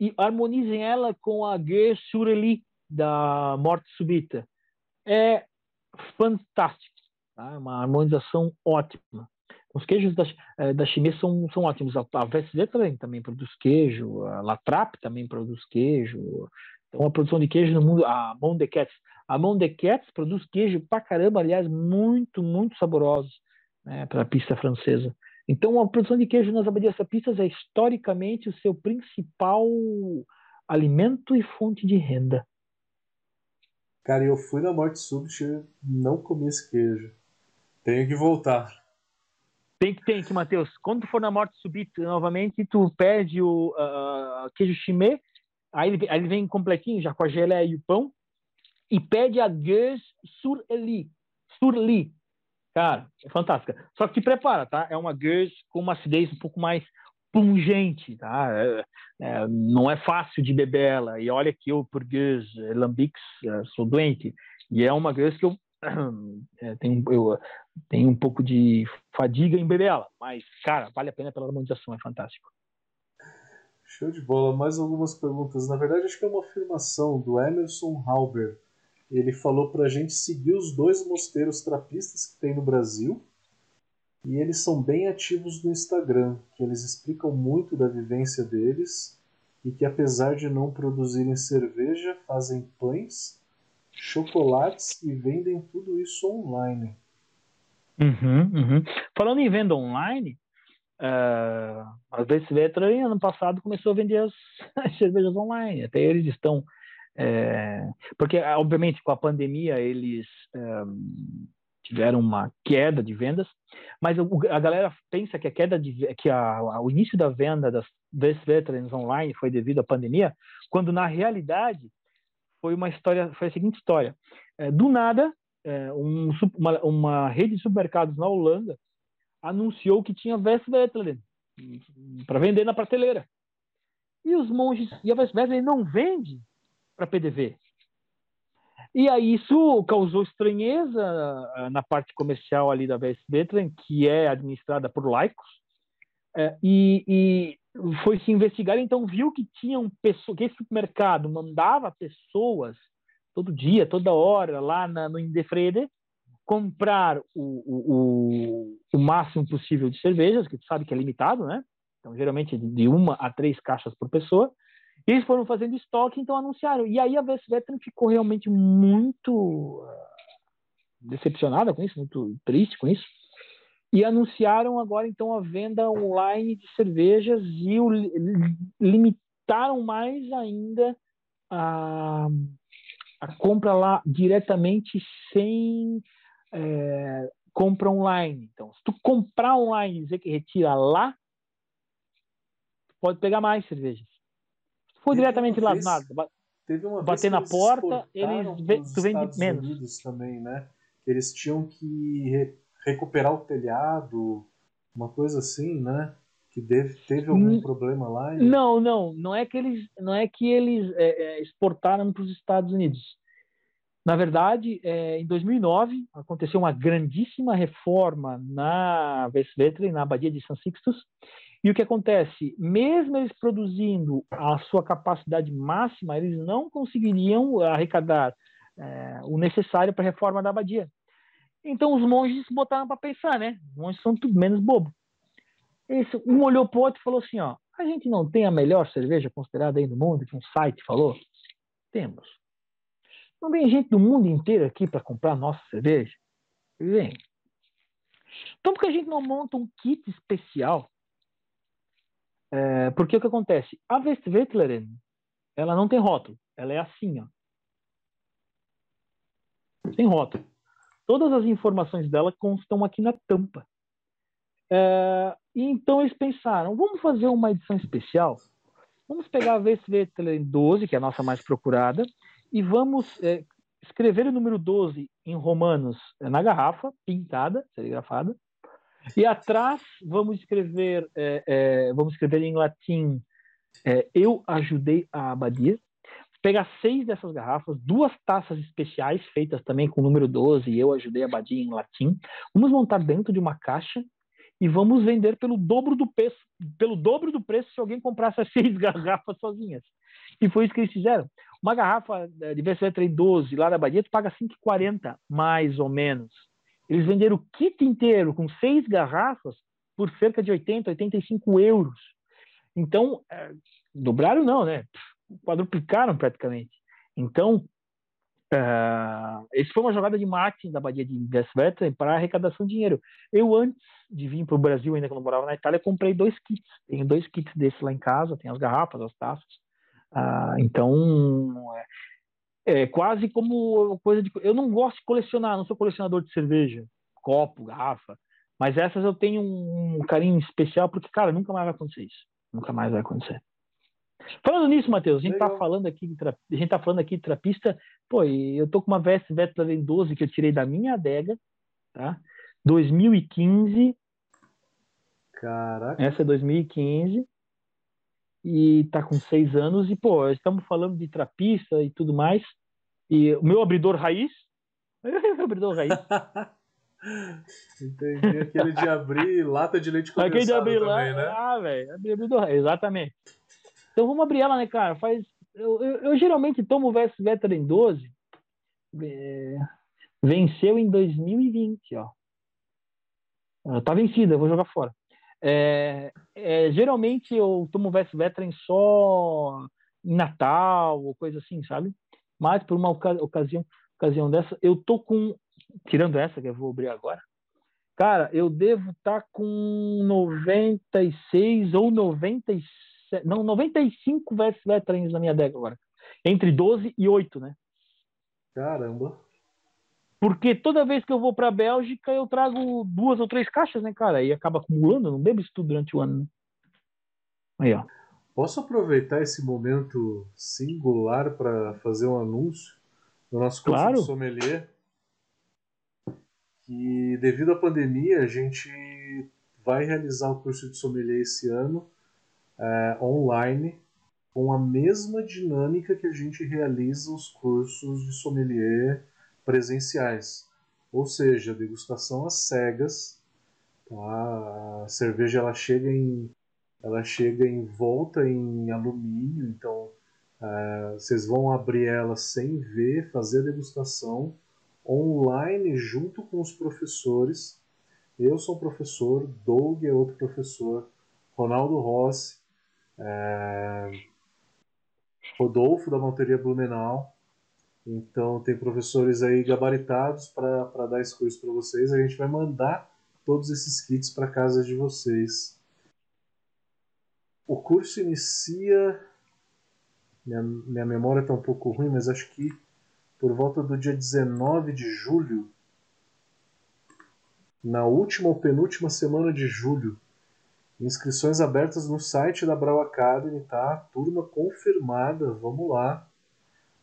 e harmonizem ela com a Guerre Sureli da Morte Súbita. É fantástico, tá? É uma harmonização ótima. Os queijos da, eh, da Chimay são, são ótimos. A, a também, também produz queijo, a Latrap também produz queijo. Então, a produção de queijo no mundo, a Mont de. A Mont de produz queijo pra caramba, aliás, muito, muito saborosos né, para a pista francesa. Então, a produção de queijo nas abadias sapistas é historicamente o seu principal alimento e fonte de renda. Cara, eu fui na Morte Súbita e não comi esse queijo. Tenho que voltar. Tem que, tem que, Matheus. Quando tu for na Morte Súbita novamente, tu pede o uh, queijo chimê, aí ele, aí ele vem completinho, já com a geleia e o pão, e pede a gueuse sur li, sur li, Cara, é fantástica. Só que te prepara, tá? É uma Gueuse com uma acidez um pouco mais pungente, tá? É, é, não é fácil de beber ela. E olha que eu, por Gueuse, Lambics, é, sou doente. E é uma Gueuse que eu, é, tenho, eu tenho um pouco de fadiga em beber ela. Mas, cara, vale a pena pela harmonização, é fantástico. Show de bola. Mais algumas perguntas. Na verdade, acho que é uma afirmação do Emerson Halber ele falou para a gente seguir os dois mosteiros trapistas que tem no Brasil. E eles são bem ativos no Instagram, que eles explicam muito da vivência deles e que apesar de não produzirem cerveja, fazem pães, chocolates e vendem tudo isso online. Uhum, uhum. Falando em venda online, uh, a Vesvetra ano passado começou a vender as, as cervejas online. Até eles estão é, porque, obviamente, com a pandemia, eles é, tiveram uma queda de vendas, mas a galera pensa que a queda de que a, o início da venda das Best Veterans online foi devido à pandemia, quando na realidade foi uma história, foi a seguinte história: é, do nada, é, um, uma, uma, rede de supermercados na Holanda anunciou que tinha Best Veterans para vender na prateleira. E os monges, e a Best Veterans não vende para PDV. E aí isso causou estranheza ah, na parte comercial ali da Veteran, que é administrada por laicos, é, e, e, foi se investigar, então viu que tinham pessoas, que esse supermercado mandava pessoas todo dia, toda hora, lá na, no Indefrede, comprar o, o, o, máximo possível de cervejas, que tu sabe que é limitado, né? Então, geralmente de uma a três caixas por pessoa, e eles foram fazendo estoque, então anunciaram. E aí a Veteran ficou realmente muito ah, decepcionada com isso, muito triste com isso. E anunciaram agora então a venda online de cervejas e o, limitaram mais ainda a, a compra lá diretamente sem é, compra online. Então, se tu comprar online e dizer que retira lá, pode pegar mais cervejas foi diretamente lá do nada. Teve uma bater na porta, eles tu vende Estados menos. Unidos também, né? Eles tinham que re recuperar o telhado, uma coisa assim, né? Que deve, teve algum problema lá? E... Não, não, não é que eles, não é que eles é, é, exportaram para os Estados Unidos. Na verdade, é, em 2009 aconteceu uma grandíssima reforma na Westvetre, na Abadia de São Sixtus, e o que acontece? Mesmo eles produzindo a sua capacidade máxima, eles não conseguiriam arrecadar é, o necessário para a reforma da abadia. Então os monges botaram para pensar, né? Os monges são tudo menos bobo. Esse, um olhou para o outro e falou assim: ó, a gente não tem a melhor cerveja considerada aí no mundo, que um site falou? Temos. Não vem gente do mundo inteiro aqui para comprar nossa cerveja? Vem. Então por que a gente não monta um kit especial é, porque o que acontece? A Westvetleren, ela não tem rótulo. Ela é assim, ó. Sem rótulo. Todas as informações dela constam aqui na tampa. É, então eles pensaram, vamos fazer uma edição especial? Vamos pegar a Westvetleren 12, que é a nossa mais procurada, e vamos é, escrever o número 12 em romanos é, na garrafa, pintada, serigrafada, e atrás vamos escrever, é, é, vamos escrever em latim. É, eu ajudei a abadia. Pegar seis dessas garrafas, duas taças especiais feitas também com o número 12, e eu ajudei a abadia em latim. Vamos montar dentro de uma caixa e vamos vender pelo dobro do preço, pelo dobro do preço se alguém comprasse as seis garrafas sozinhas. E foi isso que eles fizeram. Uma garrafa de BCE 12 lá da Abadia, tu paga 5,40 mais ou menos. Eles venderam o kit inteiro com seis garrafas por cerca de 80, 85 euros. Então, é, dobraram não, né? Quadruplicaram praticamente. Então, uh, esse foi uma jogada de marketing da Badia de Westvetter para arrecadação de dinheiro. Eu, antes de vir para o Brasil, ainda quando eu morava na Itália, comprei dois kits. Tenho dois kits desses lá em casa, tem as garrafas, as taças. Uh, então, é, é quase como coisa de. Eu não gosto de colecionar, não sou colecionador de cerveja, copo, garrafa. Mas essas eu tenho um carinho especial porque, cara, nunca mais vai acontecer isso. Nunca mais vai acontecer. Falando nisso, Matheus, a gente tá Legal. tá falando aqui de tra... a gente tá falando aqui de trapista. Pô, eu tô com uma veste Vettel 12 que eu tirei da minha adega, tá? 2015. Caraca. Essa é 2015 e tá com seis anos e, pô, estamos falando de trapista e tudo mais. E o meu abridor raiz, meu abridor raiz. Entendi, aquele de abrir lata de leite condensado Aquele de abrir também, lá, né? Ah, velho, abridor raiz, exatamente. Então vamos abrir ela, né, cara? Faz, eu, eu, eu geralmente tomo o Vest Veteran 12, é, venceu em 2020, ó. Tá vencida, vou jogar fora. É, é, geralmente eu tomo Vest Veteran só em Natal ou coisa assim, sabe? Mas por uma ocasião, ocasião dessa, eu tô com. Tirando essa que eu vou abrir agora, cara, eu devo estar tá com 96 ou 97. Não, 95 Vest Veterans na minha deck agora. Entre 12 e 8, né? Caramba. Porque toda vez que eu vou para a Bélgica, eu trago duas ou três caixas, né, cara? E acaba acumulando, não bebo isso tudo durante o ano. Né? Aí, ó. Posso aproveitar esse momento singular para fazer um anúncio do nosso curso claro. de sommelier? Que devido à pandemia, a gente vai realizar o curso de sommelier esse ano é, online com a mesma dinâmica que a gente realiza os cursos de sommelier presenciais, ou seja, degustação às cegas. Tá? A cerveja ela chega em ela chega em volta em alumínio, então é, vocês vão abrir ela sem ver, fazer a degustação online junto com os professores. Eu sou professor, Doug é outro professor, Ronaldo Rossi, é, Rodolfo da Malteria Blumenau. Então tem professores aí gabaritados para dar esse curso para vocês. A gente vai mandar todos esses kits para casa de vocês. O curso inicia. Minha, minha memória está um pouco ruim, mas acho que por volta do dia 19 de julho, na última ou penúltima semana de julho. Inscrições abertas no site da Brau Academy, tá? Turma confirmada, vamos lá.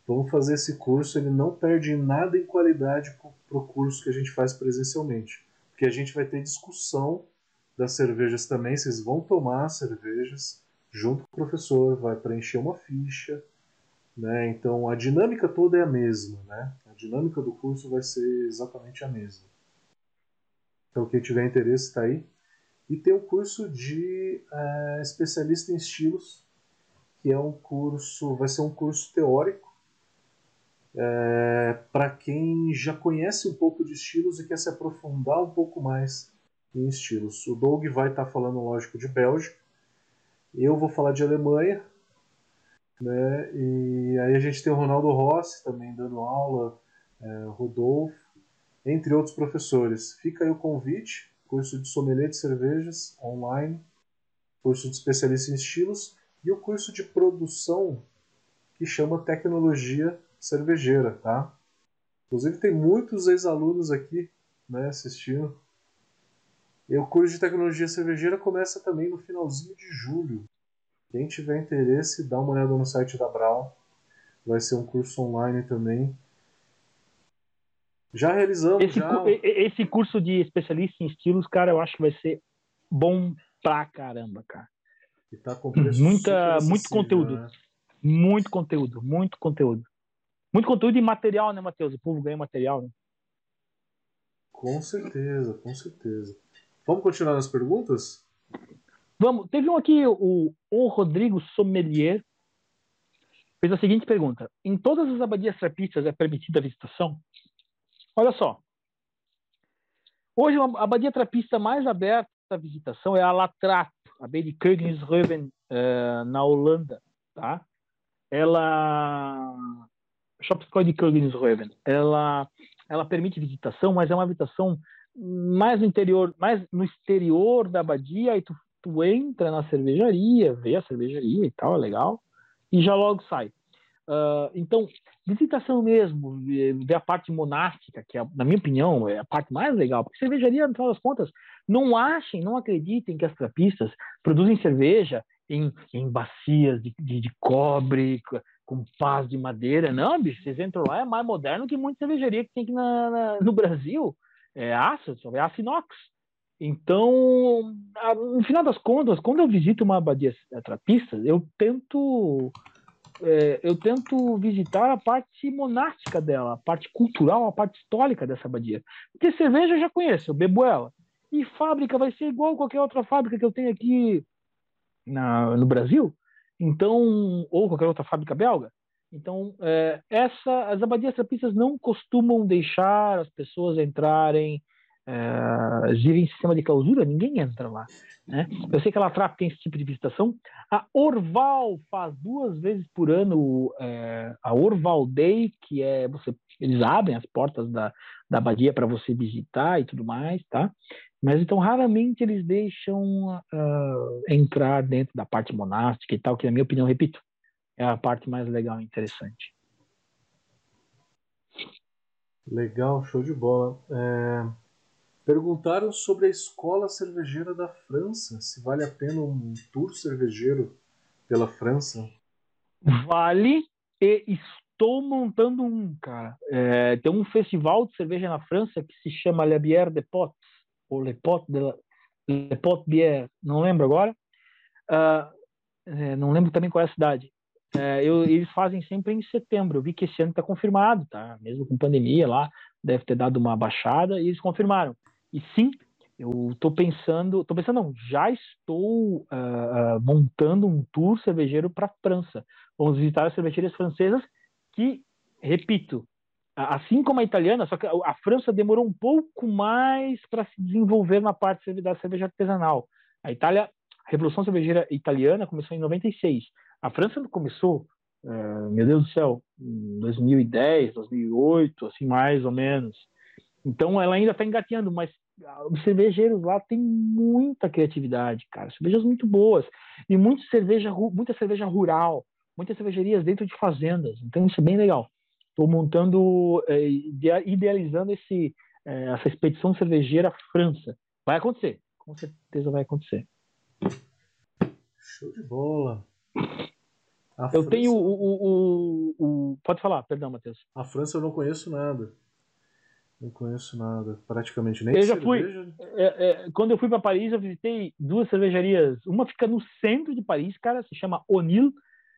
Vamos fazer esse curso, ele não perde nada em qualidade para o curso que a gente faz presencialmente. Porque a gente vai ter discussão das cervejas também, vocês vão tomar cervejas junto com o professor, vai preencher uma ficha, né? Então a dinâmica toda é a mesma, né? A dinâmica do curso vai ser exatamente a mesma. Então quem tiver interesse está aí. E tem o curso de é, especialista em estilos, que é um curso, vai ser um curso teórico é, para quem já conhece um pouco de estilos e quer se aprofundar um pouco mais em estilos. O Doug vai estar tá falando, lógico, de Bélgica. Eu vou falar de Alemanha. Né? E aí a gente tem o Ronaldo Rossi também dando aula, é, Rodolfo, entre outros professores. Fica aí o convite, curso de sommelier de cervejas online, curso de especialista em estilos e o curso de produção que chama Tecnologia Cervejeira, tá? Inclusive tem muitos ex-alunos aqui né, assistindo. E o curso de tecnologia cervejeira começa também no finalzinho de julho. Quem tiver interesse, dá uma olhada no site da Brau. Vai ser um curso online também. Já realizamos. Esse, já... esse curso de especialista em estilos, cara, eu acho que vai ser bom pra caramba, cara. E tá com preço Muita, muito conteúdo. Né? Muito conteúdo, muito conteúdo. Muito conteúdo e material, né, Matheus? O povo ganha material, né? Com certeza, com certeza. Vamos continuar nas perguntas? Vamos. Teve um aqui, o, o Rodrigo Sommelier, fez a seguinte pergunta: Em todas as abadias trapistas é permitida a visitação? Olha só. Hoje, a abadia trapista mais aberta à visitação é a Latrap, a de Königshoven, uh, na Holanda. Tá? Ela. Shopscoy de Königshoven. Ela, ela permite visitação, mas é uma visitação mais no interior, mais no exterior da abadia, aí tu, tu entra na cervejaria, vê a cervejaria e tal, é legal, e já logo sai. Uh, então, visitação mesmo, ver a parte monástica, que é, na minha opinião é a parte mais legal, porque cervejaria, no final das contas, não achem, não acreditem que as trapistas produzem cerveja em, em bacias de, de, de cobre, com pás de madeira. Não, bicho, vocês entram lá, é mais moderno que muita cervejaria que tem aqui na, na, no Brasil é aço, é aço inox. Então, no final das contas, quando eu visito uma abadia trapista, eu tento é, eu tento visitar a parte monástica dela, a parte cultural, a parte histórica dessa abadia. Porque cerveja eu já conheço, eu bebo ela. E fábrica vai ser igual qualquer outra fábrica que eu tenho aqui na, no Brasil. Então, ou qualquer outra fábrica belga. Então, é, essa, as abadias trapistas não costumam deixar as pessoas entrarem, é, em sistema de clausura, ninguém entra lá. Né? Eu sei que a Latrap tem esse tipo de visitação. A Orval faz duas vezes por ano é, a Orval Day, que é você, eles abrem as portas da, da abadia para você visitar e tudo mais, tá? Mas então raramente eles deixam uh, entrar dentro da parte monástica e tal, que na minha opinião, repito, é a parte mais legal e interessante. Legal, show de bola. É... Perguntaram sobre a escola cervejeira da França, se vale a pena um tour cervejeiro pela França. Vale e estou montando um, cara. É, tem um festival de cerveja na França que se chama La Bière de Potes, ou Le Pot de la, Le Pot Bière, não lembro agora. Uh, é, não lembro também qual é a cidade. É, eu, eles fazem sempre em setembro. Eu vi que esse ano está confirmado, tá? Mesmo com pandemia lá, deve ter dado uma baixada e eles confirmaram. E sim, eu estou pensando, estou pensando não, já estou uh, montando um tour cervejeiro para a França. Vamos visitar as cervejarias francesas que, repito, assim como a italiana, só que a França demorou um pouco mais para se desenvolver na parte da cerveja artesanal. A Itália, a Revolução Cervejeira Italiana começou em 96. A França começou, uh, meu Deus do céu, em 2010, 2008, assim mais ou menos. Então ela ainda está engateando, mas os cervejeiros lá têm muita criatividade, cara. Cervejas muito boas e muito cerveja, muita cerveja rural, muitas cervejarias dentro de fazendas. Então isso é bem legal. Estou montando, é, idealizando esse, é, essa expedição cervejeira França. Vai acontecer, com certeza vai acontecer. Show de bola. A eu França... tenho o, o, o, o, Pode falar, perdão, Matheus. A França eu não conheço nada. Não conheço nada, praticamente nem eu já fui. É, é, quando eu fui para Paris, eu visitei duas cervejarias. Uma fica no centro de Paris, cara, se chama O'Neill,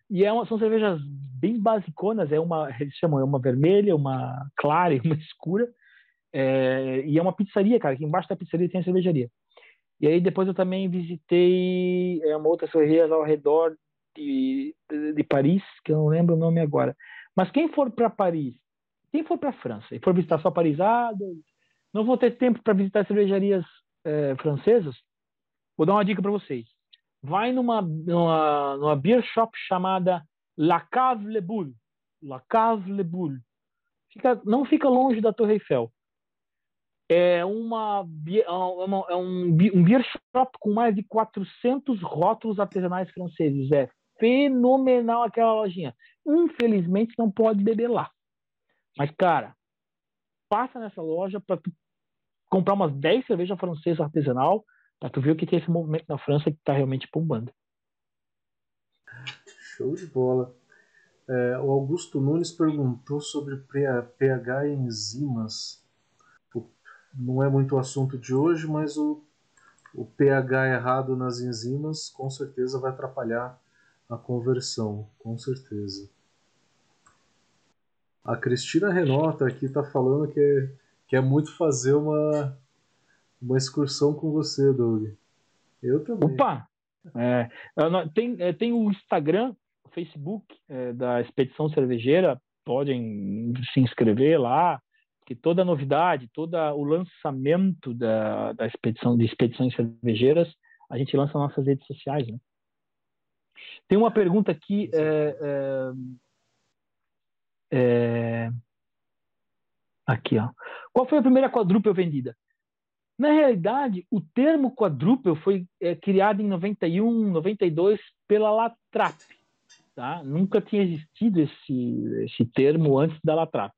e é uma, são cervejas bem basiconas. É uma, eles chamam, é uma vermelha, uma clara e uma escura. É, e é uma pizzaria, cara. Que embaixo da pizzaria tem a cervejaria. E aí depois eu também visitei é, uma outra cervejaria ao redor de, de, de Paris, que eu não lembro o nome agora. Mas quem for para Paris quem for para a França e for visitar só Paris, ah, não vou ter tempo para visitar cervejarias é, francesas, vou dar uma dica para vocês. Vai numa, numa, numa beer shop chamada La Cave Le Boule. La Cave Le Boule. Fica, não fica longe da Torre Eiffel. É, uma, é, uma, é um, um beer shop com mais de 400 rótulos artesanais franceses. É fenomenal aquela lojinha. Infelizmente não pode beber lá. Mas, cara, passa nessa loja para tu comprar umas 10 cervejas francesas artesanal para tu ver o que é esse movimento na França que está realmente bombando. Show de bola. É, o Augusto Nunes perguntou sobre pH e enzimas. Não é muito o assunto de hoje, mas o, o pH errado nas enzimas com certeza vai atrapalhar a conversão, com certeza. A Cristina Renota aqui está falando que é, que é muito fazer uma, uma excursão com você, Doug. Eu também. Opa! É, tem, é, tem o Instagram, o Facebook é, da Expedição Cervejeira, podem se inscrever lá, que toda novidade, todo o lançamento da, da expedição de expedições cervejeiras, a gente lança nas nossas redes sociais. Né? Tem uma pergunta aqui é, é. Aqui, ó. Qual foi a primeira quadrúpel vendida? Na realidade, o termo quadrúpel foi é, criado em 91, 92 pela Latrap. Tá? Nunca tinha existido esse, esse termo antes da Latrap,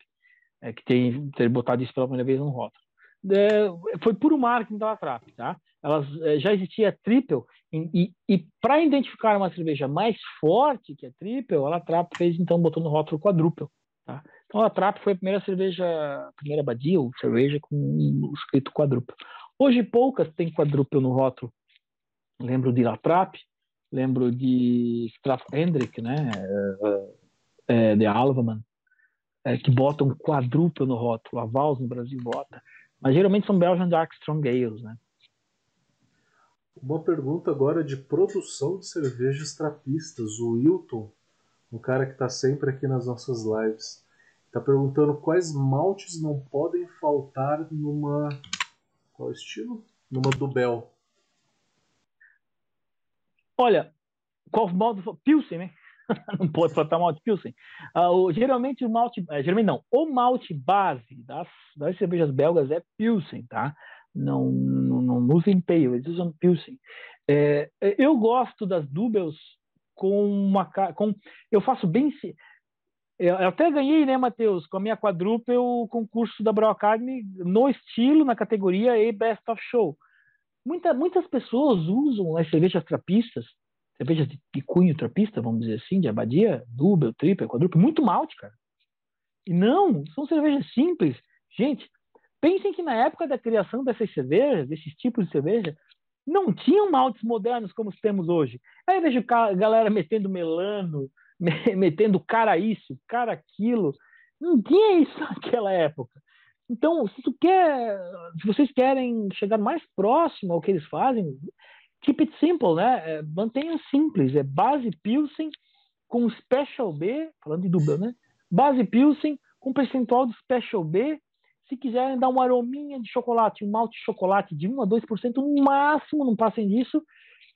é, que tem ter botado isso pela primeira vez no rótulo. É, foi puro marketing da Latrap. Tá? Elas, é, já existia triple, e, e, e para identificar uma cerveja mais forte que a triple, a Latrap fez, então, botou no rótulo quadrúpel. Tá? Então a Trap foi a primeira cerveja, a primeira badia ou cerveja com o escrito quadrúpel. Hoje poucas têm quadrúpel no rótulo. Lembro de La Trap, lembro de Straf Hendrik, né? É, é, de Alvaman, é, que botam quadrúpel no rótulo. A Vals no Brasil bota. Mas geralmente são Belgian Dark Strong Ales, né? Uma pergunta agora de produção de cervejas trapistas. O Wilton um cara que está sempre aqui nas nossas lives. Está perguntando quais maltes não podem faltar numa. Qual estilo? Numa Dubel. Olha, qual malte. Pilsen, né? não pode faltar malte Pilsen. Uh, geralmente o malte. Uh, geralmente não. O malte base das, das cervejas belgas é Pilsen, tá? Não, não, não usem pale, eles usam Pilsen. É, eu gosto das Dubels com uma com eu faço bem Eu, até ganhei, né, Matheus, com a minha quadruple o concurso da Brau Academy no estilo, na categoria e Best of Show. Muita, muitas pessoas usam as cervejas trapistas, cervejas de cunho trapista, vamos dizer assim, de abadia, double, triple, quadruple, muito malte, cara. E não, são cervejas simples. Gente, pensem que na época da criação dessas cervejas, desses tipos de cerveja, não tinham maltes modernos como temos hoje. Aí eu vejo a galera metendo melano, metendo cara isso, cara aquilo. Não tinha isso naquela época. Então, se quer, se vocês querem chegar mais próximo ao que eles fazem, keep it simple, né? É, mantenha simples. É base Pilsen com Special B, falando de dubla, né? Base Pilsen com percentual de Special B. Se quiserem dar uma arominha de chocolate, um malte de chocolate de 1 a 2%, no máximo, não passem disso.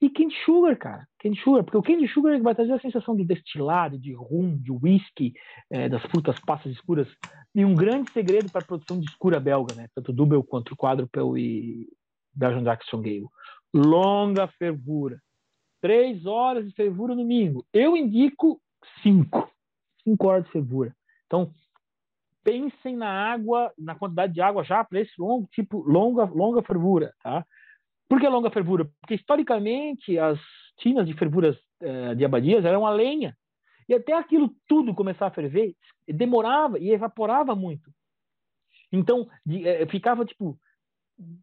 E candy sugar, cara. Candy sugar, porque o candy sugar vai trazer a sensação de destilado, de rum, de whisky, é, das frutas passas escuras. E um grande segredo para a produção de escura belga, né? Tanto Double quanto Quadruple e Belgian Jackson Gale. Longa fervura. Três horas de fervura no mínimo. Eu indico cinco. Cinco horas de fervura. Então, pensem na água, na quantidade de água já para esse longo, tipo, longa, longa fervura, tá? Por que longa fervura? Porque historicamente as tinas de fervuras eh, de abadias eram a lenha. E até aquilo tudo começar a ferver, demorava e evaporava muito. Então, de, eh, ficava tipo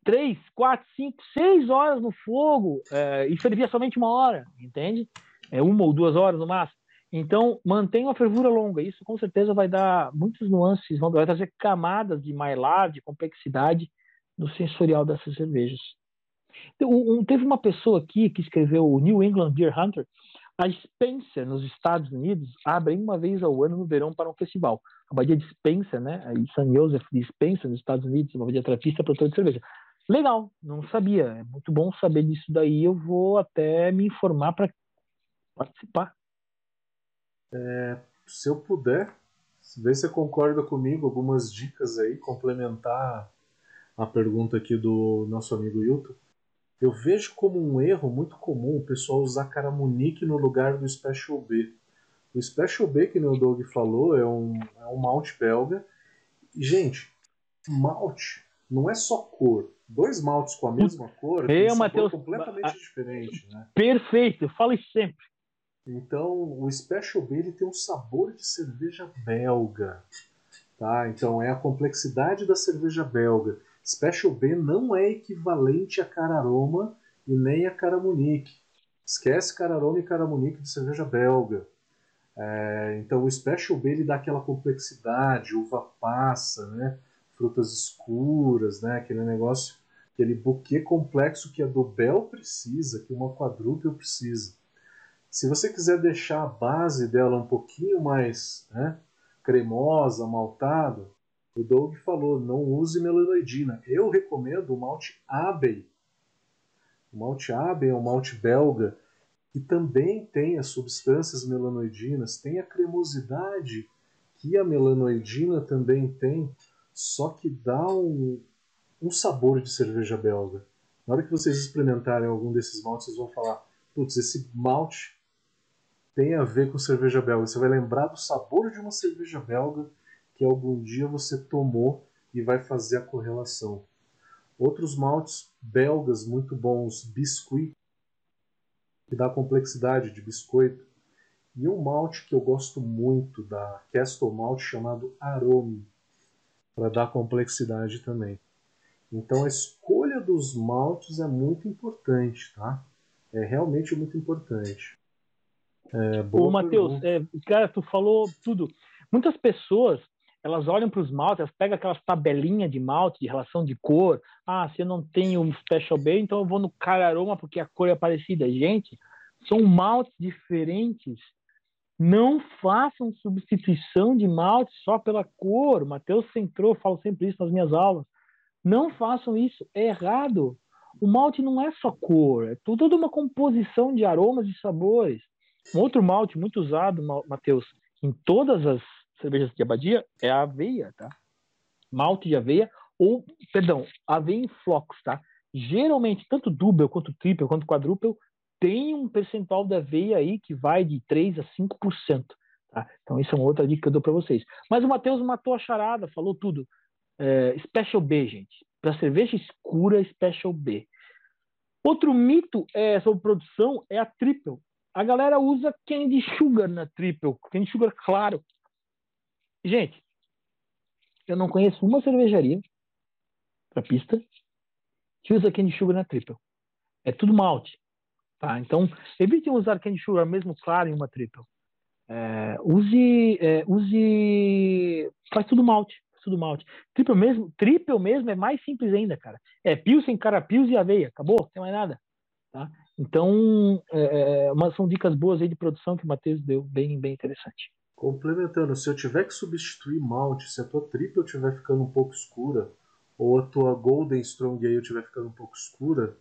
três, quatro, cinco, seis horas no fogo eh, e fervia somente uma hora, entende? É uma ou duas horas no máximo. Então, mantenha uma fervura longa. Isso com certeza vai dar muitas nuances, vai trazer camadas de mylar, de complexidade no sensorial dessas cervejas. Um, teve uma pessoa aqui que escreveu o New England Beer Hunter. A Spencer, nos Estados Unidos, abre uma vez ao ano no verão para um festival. A Badia de Spencer, né? A St. Joseph de Spencer, nos Estados Unidos, uma badia trapista produtora de cerveja. Legal, não sabia. É muito bom saber disso daí. Eu vou até me informar para participar. É, se eu puder, ver se você concorda comigo, algumas dicas aí, complementar a pergunta aqui do nosso amigo Hilton. Eu vejo como um erro muito comum o pessoal usar caramunique no lugar do Special B. O Special B, que o Doug falou, é um, é um malte belga. E, gente, malte não é só cor. Dois maltes com a mesma cor é um Mateus, completamente a, diferente. Né? Perfeito, fale sempre. Então, o Special B ele tem um sabor de cerveja belga. Tá? Então, é a complexidade da cerveja belga. Special B não é equivalente a Cararoma e nem a Caramunique. Esquece Cararoma e Caramunique de cerveja belga. É, então o Special B ele dá aquela complexidade, uva passa, né? frutas escuras, né? aquele negócio, aquele buquê complexo que a do Bel precisa, que uma quadrúpel precisa. Se você quiser deixar a base dela um pouquinho mais né, cremosa, maltada, o Doug falou, não use melanoidina. Eu recomendo o malte Abbey. O malte Abbey é um malte belga que também tem as substâncias melanoidinas, tem a cremosidade que a melanoidina também tem, só que dá um, um sabor de cerveja belga. Na hora que vocês experimentarem algum desses maltes, vocês vão falar: putz, esse malte tem a ver com cerveja belga. Você vai lembrar do sabor de uma cerveja belga que algum dia você tomou e vai fazer a correlação. Outros maltes belgas muito bons, biscuit, que dá complexidade de biscoito. E um malte que eu gosto muito da Castle Malt chamado Arome, para dar complexidade também. Então a escolha dos maltes é muito importante, tá? É realmente muito importante. É, Ô, Matheus, é, cara, tu falou tudo. Muitas pessoas elas olham para os maltes, elas pegam aquelas tabelinhas de malte, de relação de cor. Ah, se eu não tenho um Special B, então eu vou no Cararoma porque a cor é parecida. Gente, são maltes diferentes. Não façam substituição de malte só pela cor. Matheus Centrou, falo sempre isso nas minhas aulas. Não façam isso, é errado. O malte não é só cor, é toda uma composição de aromas e sabores. Um outro malte muito usado, Matheus, em todas as cervejas de abadia é a aveia, tá? Malte de aveia ou, perdão, aveia em flocos, tá? Geralmente, tanto double quanto triple quanto quadruple tem um percentual de aveia aí que vai de 3 a 5%. Tá? Então, isso é uma outra dica que eu dou para vocês. Mas o Matheus matou a charada, falou tudo. É, Special B, gente. Para cerveja escura, Special B. Outro mito é, sobre produção é a Triple. A galera usa Candy Sugar na Triple. Candy Sugar claro. Gente, eu não conheço uma cervejaria para pista que usa Candy Sugar na Triple. É tudo malte. Tá? Então, evitem usar Candy Sugar mesmo claro em uma Triple. É, use, é, use, faz tudo malte, faz tudo malte. Triple mesmo, triple mesmo é mais simples ainda, cara. É pilsen, carapils e aveia, acabou, não tem mais nada. Tá? Então, é, é uma, são dicas boas aí de produção que o Matheus deu, bem, bem interessante. Complementando, se eu tiver que substituir malte, se a tua triple estiver ficando um pouco escura, ou a tua Golden Strong aí estiver ficando um pouco escura,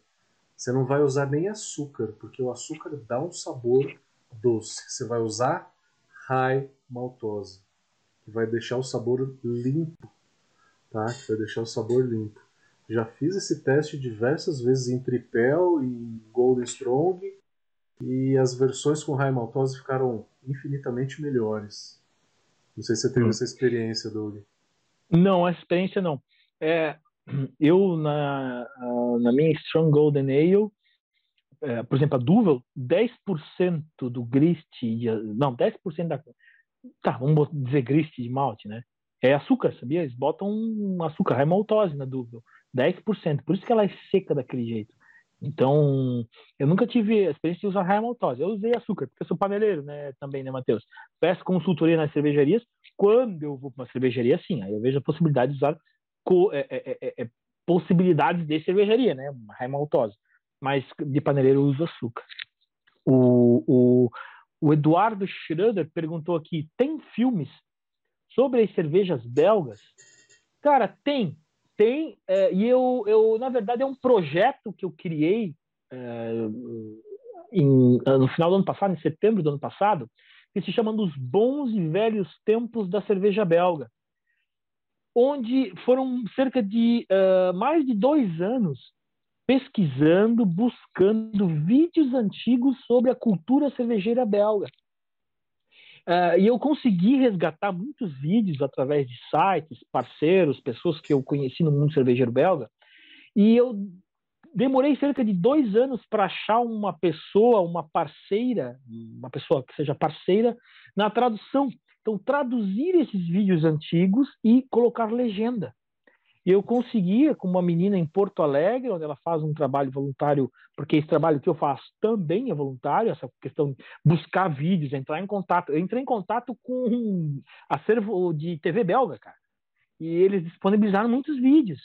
você não vai usar nem açúcar, porque o açúcar dá um sabor doce. Você vai usar high maltose, que vai deixar o sabor limpo, tá? Que vai deixar o sabor limpo. Já fiz esse teste diversas vezes em Tripel e Golden Strong e as versões com high maltose ficaram infinitamente melhores. Não sei se você teve hum. essa experiência, Doug. Não, essa experiência não. É, eu, na, na minha Strong Golden Ale, é, por exemplo, a Duvel, 10% do grist, de, não, 10% da. Tá, vamos dizer grist de malte, né? É açúcar, sabia? Eles botam um açúcar, é maltose na Duvel, 10%. Por isso que ela é seca daquele jeito. Então, eu nunca tive a experiência de usar high maltose. Eu usei açúcar, porque eu sou paneleiro, né, também, né, Matheus? Peço consultoria nas cervejarias. Quando eu vou para uma cervejaria, sim, aí eu vejo a possibilidade de usar é, é, é, é, possibilidades de cervejaria, né, high maltose mas de paneleiro eu uso açúcar. O, o, o Eduardo Schroeder perguntou aqui: tem filmes sobre as cervejas belgas? Cara, tem. Tem. É, e eu, eu, na verdade, é um projeto que eu criei é, em, no final do ano passado, em setembro do ano passado, que se chama Dos Bons e Velhos Tempos da Cerveja Belga. Onde foram cerca de uh, mais de dois anos pesquisando, buscando vídeos antigos sobre a cultura cervejeira belga. Uh, e eu consegui resgatar muitos vídeos através de sites, parceiros, pessoas que eu conheci no mundo cervejeiro belga. E eu demorei cerca de dois anos para achar uma pessoa, uma parceira, uma pessoa que seja parceira na tradução. Então, traduzir esses vídeos antigos e colocar legenda. E eu conseguia, com uma menina em Porto Alegre, onde ela faz um trabalho voluntário, porque esse trabalho que eu faço também é voluntário, essa questão de buscar vídeos, entrar em contato. Eu entrei em contato com um acervo de TV belga, cara. E eles disponibilizaram muitos vídeos.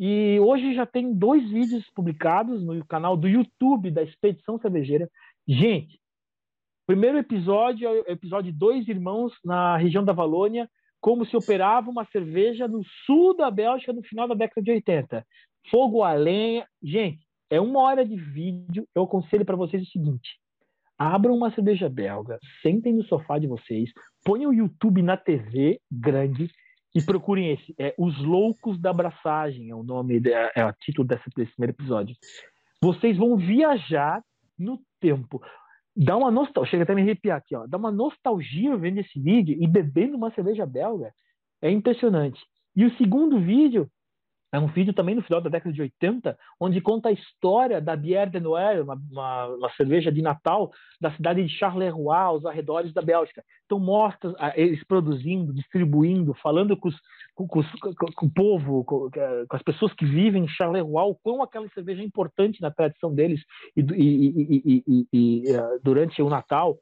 E hoje já tem dois vídeos publicados no canal do YouTube da Expedição Cervejeira. Gente, primeiro episódio é o episódio Dois Irmãos na região da Valônia, como se operava uma cerveja no sul da Bélgica no final da década de 80. Fogo a lenha. Gente, é uma hora de vídeo. Eu aconselho para vocês o seguinte: abram uma cerveja belga, sentem no sofá de vocês, ponham o YouTube na TV grande e procurem esse. É Os Loucos da Abraçagem, é o nome, é o título desse, desse primeiro episódio. Vocês vão viajar no tempo dá uma nostalgia, chega até me arrepiar aqui, ó, dá uma nostalgia vendo esse vídeo e bebendo uma cerveja belga. É impressionante. E o segundo vídeo é um vídeo também no final da década de 80, onde conta a história da Bière de Noël, uma, uma, uma, cerveja de Natal da cidade de Charleroi, aos arredores da Bélgica. Então mostra eles produzindo, distribuindo, falando com, os, com, com, com o povo, com, as pessoas que vivem em Charleroi, o quão aquela cerveja é importante na tradição deles e, e, e, e eh, durante o Natal.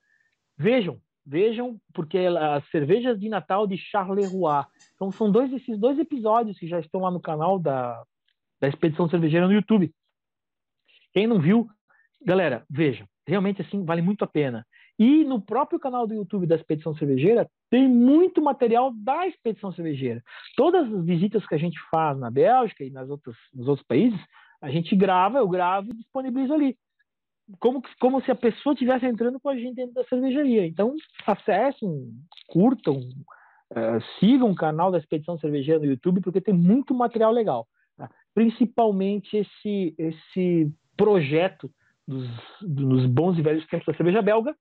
Vejam, Vejam, porque as cervejas de Natal de Charleroi. Então são dois esses dois episódios que já estão lá no canal da, da Expedição Cervejeira no YouTube. Quem não viu, galera, vejam. Realmente assim vale muito a pena. E no próprio canal do YouTube da Expedição Cervejeira tem muito material da Expedição Cervejeira. Todas as visitas que a gente faz na Bélgica e nas outras, nos outros países, a gente grava, eu gravo e disponibilizo ali como, como se a pessoa estivesse entrando com a gente dentro da cervejaria. Então, acessem, curtam, uh, sigam o canal da Expedição Cervejeira no YouTube, porque tem muito material legal. Tá? Principalmente esse, esse projeto dos, dos bons e velhos tempos da cerveja belga,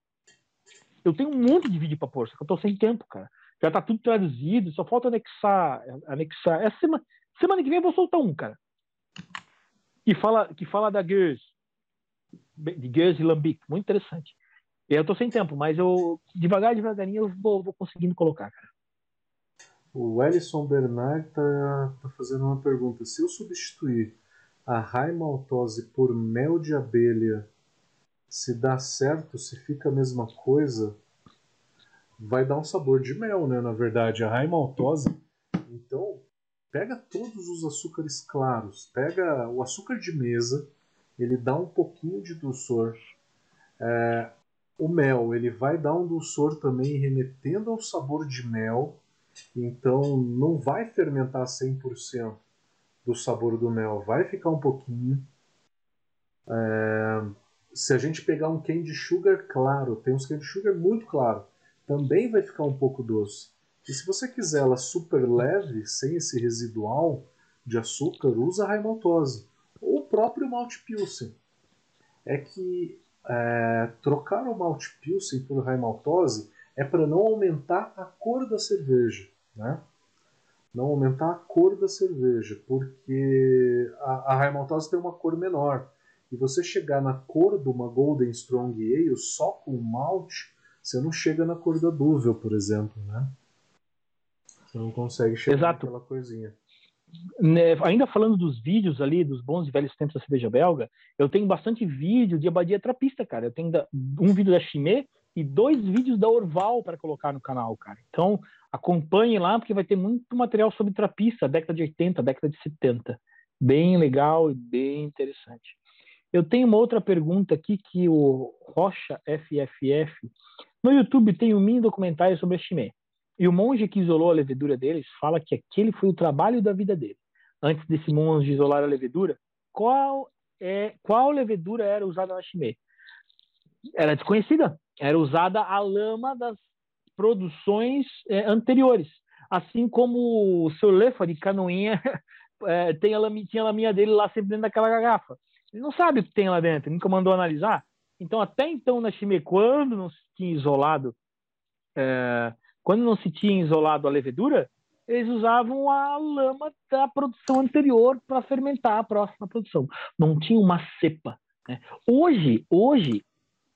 Eu tenho um monte de vídeo para pôr, só que eu tô sem tempo, cara. Já tá tudo traduzido, só falta anexar. anexar. Essa semana, semana que vem eu vou soltar um, cara. Que fala, que fala da Gears. De Gears e Lambic. Muito interessante. Eu tô sem tempo, mas eu devagar, devagarinho eu vou, vou conseguindo colocar, cara. O Ellison Bernard tá, tá fazendo uma pergunta. Se eu substituir a raimaltose por mel de abelha, se dá certo, se fica a mesma coisa, vai dar um sabor de mel, né? Na verdade, a raimaltose. Então, pega todos os açúcares claros, pega o açúcar de mesa, ele dá um pouquinho de dulçor. É, o mel, ele vai dar um dulçor também remetendo ao sabor de mel então não vai fermentar 100% do sabor do mel, vai ficar um pouquinho. É... Se a gente pegar um candy sugar claro, tem uns candy sugar muito claro, também vai ficar um pouco doce. E se você quiser ela super leve, sem esse residual de açúcar, usa a raimaltose. Próprio malte pilsen. É que é, trocar o malte pilsen por raimaltose é para não aumentar a cor da cerveja, né? Não aumentar a cor da cerveja, porque a, a High Maltose tem uma cor menor. E você chegar na cor de uma Golden Strong Ale só com malte, você não chega na cor da Duvel, por exemplo, né? Você não consegue chegar Exato. naquela coisinha. Né, ainda falando dos vídeos ali, dos bons e velhos tempos da cerveja belga, eu tenho bastante vídeo de abadia trapista, cara. Eu tenho um vídeo da Chimay e dois vídeos da Orval para colocar no canal, cara. Então, acompanhe lá, porque vai ter muito material sobre trapista, década de 80, década de 70. Bem legal e bem interessante. Eu tenho uma outra pergunta aqui que o Rocha FFF no YouTube tem um mini documentário sobre a Chimé. E o monge que isolou a levedura deles fala que aquele foi o trabalho da vida dele. Antes desse monge isolar a levedura, qual é qual levedura era usada na Chimé? Era desconhecida era usada a lama das produções é, anteriores. Assim como o seu Lefa de Canoinha é, tem a laminha, tinha a laminha dele lá sempre dentro daquela garrafa. Ele não sabe o que tem lá dentro, nunca mandou analisar. Então, até então, na Chimé, quando não se tinha isolado, é, quando não se tinha isolado a levedura, eles usavam a lama da produção anterior para fermentar a próxima produção. Não tinha uma cepa. Né? Hoje, hoje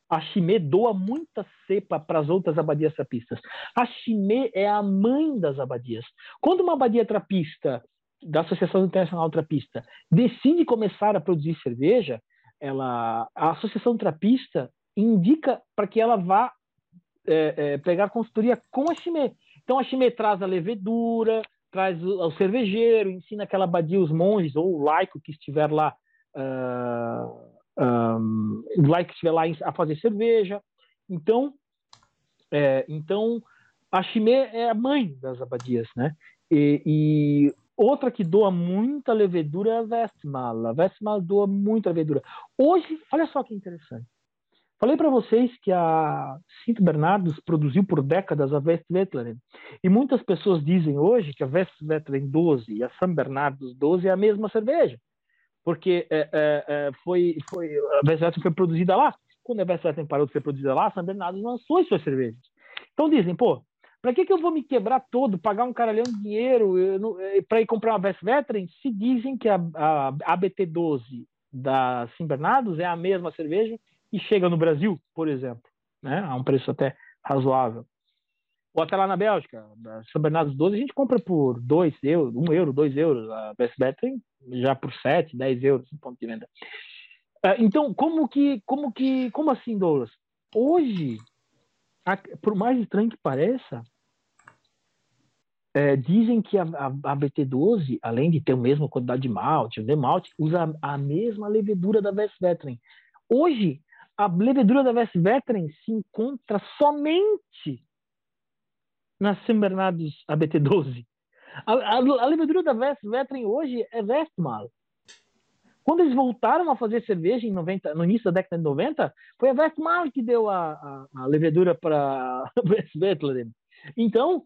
a Chimé doa muita cepa para as outras abadias trapistas. A Chimé é a mãe das abadias. Quando uma abadia trapista da Associação Internacional Trapista decide começar a produzir cerveja, ela, a Associação Trapista indica para que ela vá é, é, pegar consultoria com a Chimé. Então a Chimé traz a levedura, traz o, o cervejeiro, ensina aquela abadia os monges ou o laico que estiver lá uh, um, lá que estiver lá a fazer cerveja. Então, é, então a Chimé é a mãe das abadias, né? E, e, outra que doa muita levedura é a Vestmal. A Vestmal doa muita levedura. Hoje, olha só que interessante. Falei para vocês que a Cinto Bernardos produziu por décadas a Westvetleren. E muitas pessoas dizem hoje que a Westvetleren 12 e a São Bernardos 12 é a mesma cerveja porque é, é, é, foi, foi, a Vessetten foi produzida lá. Quando a Vessetten parou de ser produzida lá, a São Bernardo lançou as suas cervejas. Então dizem, pô, para que, que eu vou me quebrar todo, pagar um caralhão de dinheiro é, para ir comprar uma Vesvetteren se dizem que a, a ABT12 da Sim Bernardos é a mesma cerveja e chega no Brasil, por exemplo, né, a um preço até razoável. Ou até lá na Bélgica, São Bernardo 12, a gente compra por 2 euros, 1 um euro, 2 euros. A Best Battery já por 7, 10 euros no ponto de venda. Uh, então, como que, como que, como assim, Douglas? Hoje, por mais estranho que pareça, é, dizem que a, a, a, BT12, além de ter a mesma quantidade de malte, o malte, usa a, a mesma levedura da Westveteran. Hoje, a levedura da Westveteran se encontra somente na São Bernardos ABT12. A, a, a levedura da Westveteran hoje é Westmal. Quando eles voltaram a fazer cerveja em 90, no início da década de 90, foi a Westmal que deu a, a, a levedura para Westveteran. Então,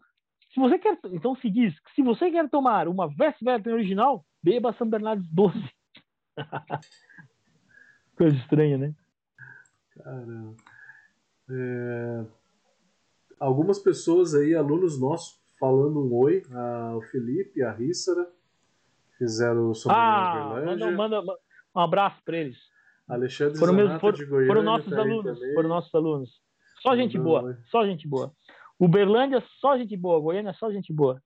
se você quer, então se diz, se você quer tomar uma Westveteran original, beba São Bernardo 12. Coisa estranha, né? Caramba. É... algumas pessoas aí, alunos nossos, falando um oi, ah, o Felipe, a Ríssara, fizeram o Ah, manda, manda, um abraço para eles. Alexandre foram, Zanata foram, de Goiânia. foram nossos tá alunos, foram nossos alunos. Só gente Mandando boa, só gente boa. Uberlândia, só gente boa. Goiânia, só gente boa.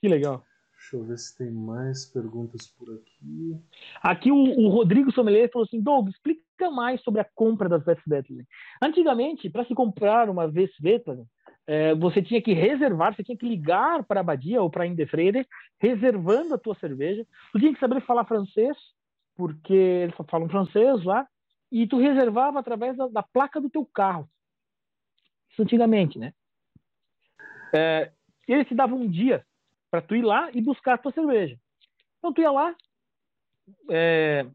Que legal. Deixa eu ver se tem mais perguntas por aqui. Aqui o, o Rodrigo Sommelier falou assim, Doug, explica mais sobre a compra das Westwetlen. Antigamente, para se comprar uma Westwetlen, é, você tinha que reservar, você tinha que ligar para a Abadia ou para a Indefreder, reservando a tua cerveja. Tu tinha que saber falar francês, porque eles só falam francês lá, e tu reservava através da, da placa do teu carro. Isso antigamente, né? É, eles te davam um dia para tu ir lá e buscar a tua cerveja. Então tu ia lá, é,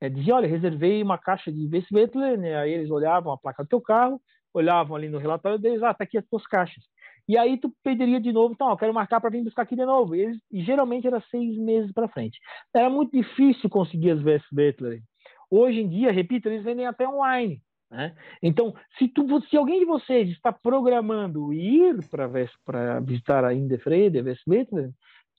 é, dizia, olha, reservei uma caixa de Westwetler, né? aí eles olhavam a placa do teu carro, olhavam ali no relatório deles, ah, tá aqui as tuas caixas. E aí tu pediria de novo, então, eu quero marcar para vir buscar aqui de novo. E, eles, e geralmente era seis meses para frente. Era muito difícil conseguir as Westwetler. Hoje em dia, repito, eles vendem até online. Né? Então, se, tu, se alguém de vocês está programando ir para visitar a Indefrede, Westwetler,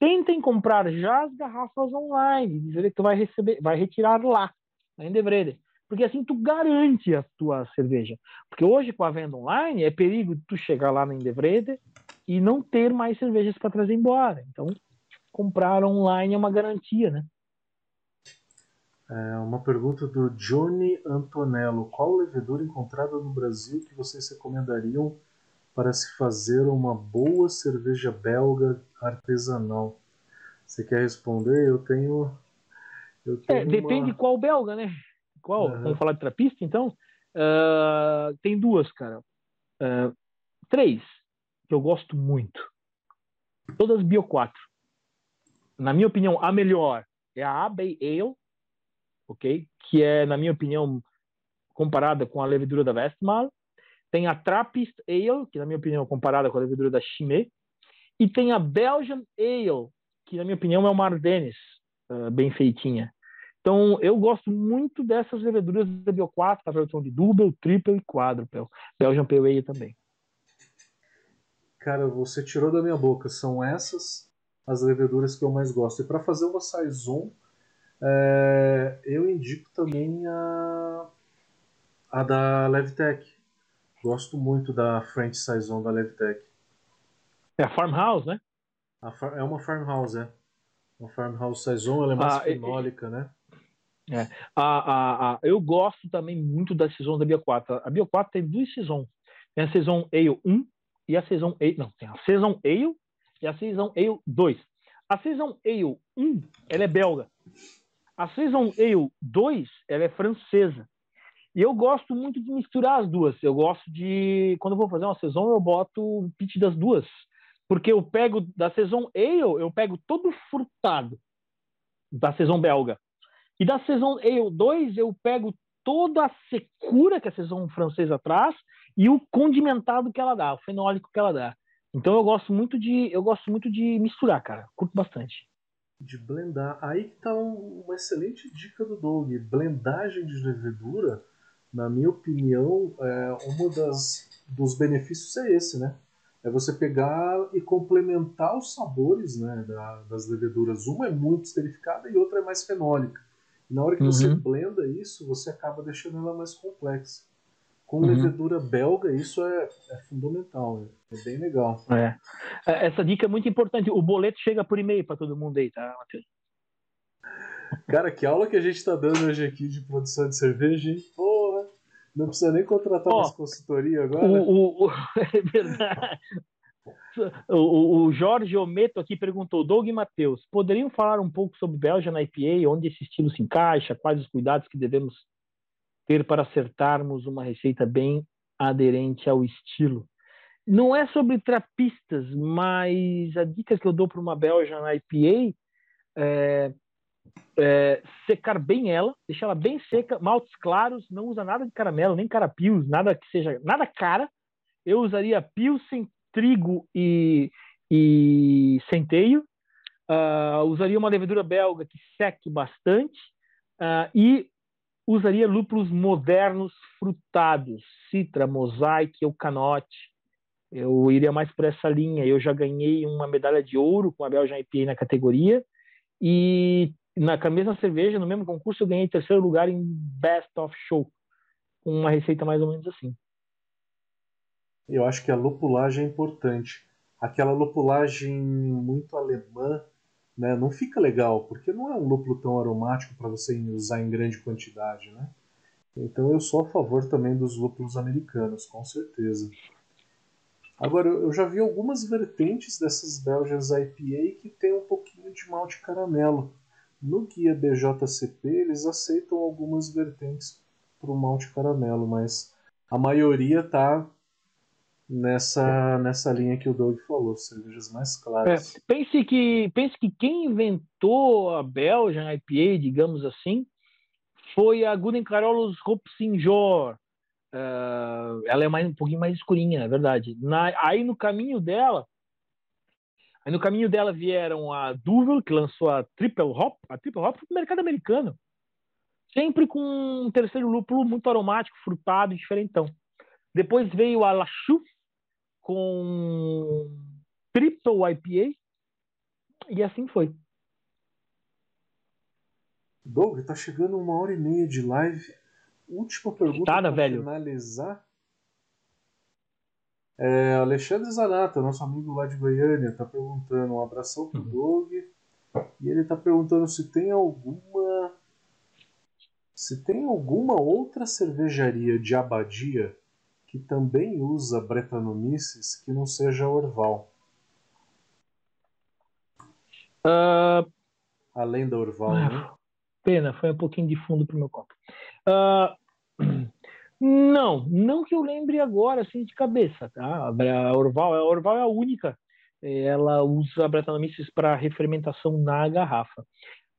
tentem comprar já as garrafas online, dizer que tu vai receber, vai retirar lá, na Indefrede. Porque assim tu garante a tua cerveja. Porque hoje com a venda online é perigo tu chegar lá na Indefrede e não ter mais cervejas para trazer embora. Então, comprar online é uma garantia, né? É uma pergunta do Johnny Antonello. Qual levedura encontrada no Brasil que vocês recomendariam para se fazer uma boa cerveja belga artesanal? Você quer responder? Eu tenho. Eu tenho É, depende uma... qual belga, né? Qual? Uhum. Vamos falar de trapista, então? Ah, tem duas, cara. Ah, três, que eu gosto muito. Todas Bio 4. Na minha opinião, a melhor é a Abbey Ale, ok? Que é, na minha opinião, comparada com a levedura da Westmalle. Tem a Trappist Ale, que na minha opinião comparada com a levedura da Chimay. E tem a Belgian Ale, que na minha opinião é uma Ardennes, uh, bem feitinha. Então, eu gosto muito dessas leveduras da Bio 4, a versão de Double, Triple e Quadruple. Belgian Pale Ale também. Cara, você tirou da minha boca. São essas as leveduras que eu mais gosto. E para fazer uma Saison, é, eu indico também a, a da Levtech. Gosto muito da French Saison da Levtech. É a Farmhouse, né? A far- é uma farmhouse, é. Uma farmhouse Saison, ela é mais Ah, e- fenólica, né? A, a, a, eu gosto também muito da Saison da Bio 4. A Bio 4 tem duas Saisons. Tem a Saison Ale 1 e a Saison Ale... Não, tem a Saison Ale e a Saison Ale 2. A Saison Ale 1, ela é belga. A Saison Ale 2, ela é francesa. E eu gosto muito de misturar as duas. Eu gosto de... Quando eu vou fazer uma Saison, eu boto o pitch das duas. Porque eu pego... Da Saison Ale, eu pego todo frutado da Saison belga. E da Saison Ale 2 eu pego toda a secura que a Saison francesa traz e o condimentado que ela dá, o fenólico que ela dá. Então eu gosto muito de eu gosto muito de misturar, cara. Curto bastante. De blendar. Aí que tá um- uma excelente dica do Doug. Blendagem de levedura, na minha opinião, é uma das dos benefícios é esse, né? É você pegar e complementar os sabores né, da- das leveduras. Uma é muito esterificada e outra é mais fenólica. E na hora que você Uhum. blenda isso, você acaba deixando ela mais complexa. Com Uhum. levedura belga, isso é, é fundamental. É, é bem legal. É. É, Essa dica é muito importante. O boleto chega por e-mail para todo mundo aí, tá, Matheus? Cara, que aula que a gente tá dando hoje aqui de produção de cerveja, hein? Não precisa nem contratar mais consultoria agora. O, o- o- é verdade. O, o- o Jorge Ometo aqui perguntou, Doug e Matheus, poderiam falar um pouco sobre Belgian IPA, onde esse estilo se encaixa, quais os cuidados que devemos ter para acertarmos uma receita bem aderente ao estilo? Não é sobre trapistas, mas a dica que eu dou para uma Belgian IPA é, é secar bem ela, deixar ela bem seca, maltes claros, não usa nada de caramelo, nem carapios, nada que seja, nada cara. Eu usaria pilsen, trigo e, e centeio. Ah, usaria uma levedura belga que seque bastante ah, e usaria lúpulos modernos frutados, citra, mosaic ou canote. Eu iria mais por essa linha. Eu já ganhei uma medalha de ouro com a Belgian IPA na categoria e na mesma cerveja, no mesmo concurso, eu ganhei terceiro lugar em Best of Show, com uma receita mais ou menos assim. Eu acho que a lupulagem é importante. Aquela lupulagem muito alemã, né, não fica legal, porque não é um lúpulo tão aromático para você usar em grande quantidade, né? Então eu sou a favor também dos lúpulos americanos, com certeza. Agora, eu já vi algumas vertentes dessas Belgians IPA que tem um pouquinho de malte caramelo. No guia BJCP, eles aceitam algumas vertentes para o malte caramelo, mas a maioria tá nessa, nessa linha que o Doug falou, cervejas mais claras. É, pense, que, pense que quem inventou a Belgian IPA, digamos assim, foi a Guden Carolus Hopsinjor. Uh, ela é mais, um pouquinho mais escurinha, é verdade. Na, aí no caminho dela, aí no caminho dela vieram a Duvel, que lançou a Triple Hop. A Triple Hop foi o mercado americano. Sempre com um terceiro lúpulo muito aromático, frutado, diferentão. Depois veio a Lachuf, com Triple IPA, e assim foi. Doug, tá chegando uma hora e meia de live. Última pergunta tá, para velho. finalizar. É, Alexandre Zanata, nosso amigo lá de Goiânia, tá perguntando um abração pro uhum. Doug. E ele tá perguntando se tem alguma. Se tem alguma outra cervejaria de abadia que também usa Bretanomices que não seja Orval. Uh... Além da Orval, uh... né? Pena, foi um pouquinho de fundo pro meu copo. Uh, não, não que eu lembre agora, assim, de cabeça, tá? A Orval, a Orval é a única. Ela usa Brettanomyces para refermentação na garrafa.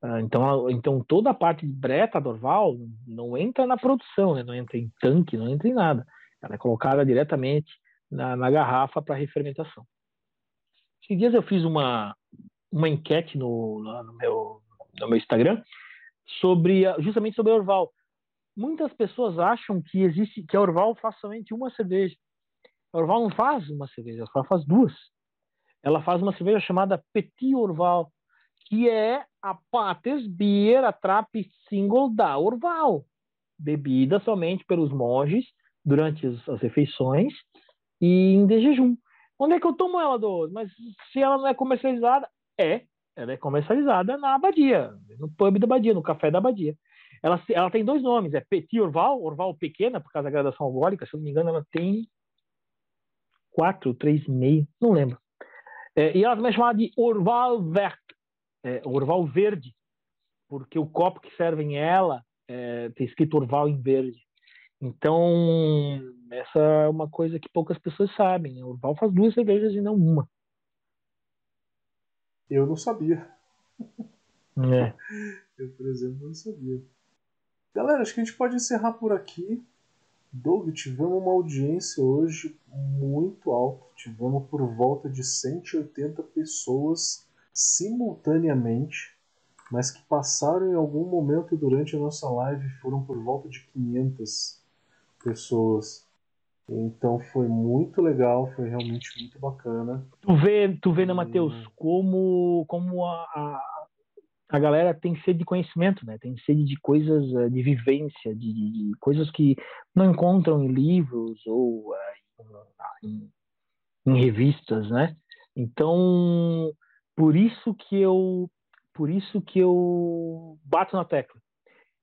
Uh, então, então, toda a parte de breta do Orval não entra na produção, né? não entra em tanque, não entra em nada. Ela é colocada diretamente na, na garrafa para refermentação. Esses dias eu fiz uma, uma enquete no, no, meu, no meu Instagram sobre justamente sobre a Orval. Muitas pessoas acham que existe que a Orval faz somente uma cerveja. A Orval não faz uma cerveja, ela faz duas. Ela faz uma cerveja chamada Petit Orval, que é a Pates Beer, trap single da Orval, bebida somente pelos monges durante as, refeições e em de jejum. Onde é que eu tomo ela, do? Mas se ela não é comercializada, é ela é comercializada na abadia, no pub da abadia, no café da abadia. Ela, ela tem dois nomes, é Petit Orval, Orval pequena, por causa da gradação alcoólica, se eu não me engano, ela tem quatro, três e meio, não lembro. É, e ela também é chamada de Orval Vert, é, Orval Verde, porque o copo que serve em ela é, tem escrito Orval em verde. Então, essa é uma coisa que poucas pessoas sabem. Né? O Orval faz duas cervejas e não uma. Eu não sabia. É. Eu, por exemplo, não sabia. Galera, acho que a gente pode encerrar por aqui. Doug, tivemos uma audiência hoje muito alta. Tivemos por volta de 180 pessoas simultaneamente, mas que passaram em algum momento durante a nossa live foram por volta de 500 pessoas. Então foi muito legal, foi realmente muito bacana. Tu vê, tu vê, né, Matheus, como, como a, a, a, galera tem sede de conhecimento, né? Tem sede de coisas, eh, de vivência, de, de coisas que não encontram em livros ou uh, em, em revistas, né? Então, por isso que eu, por isso que eu bato na tecla.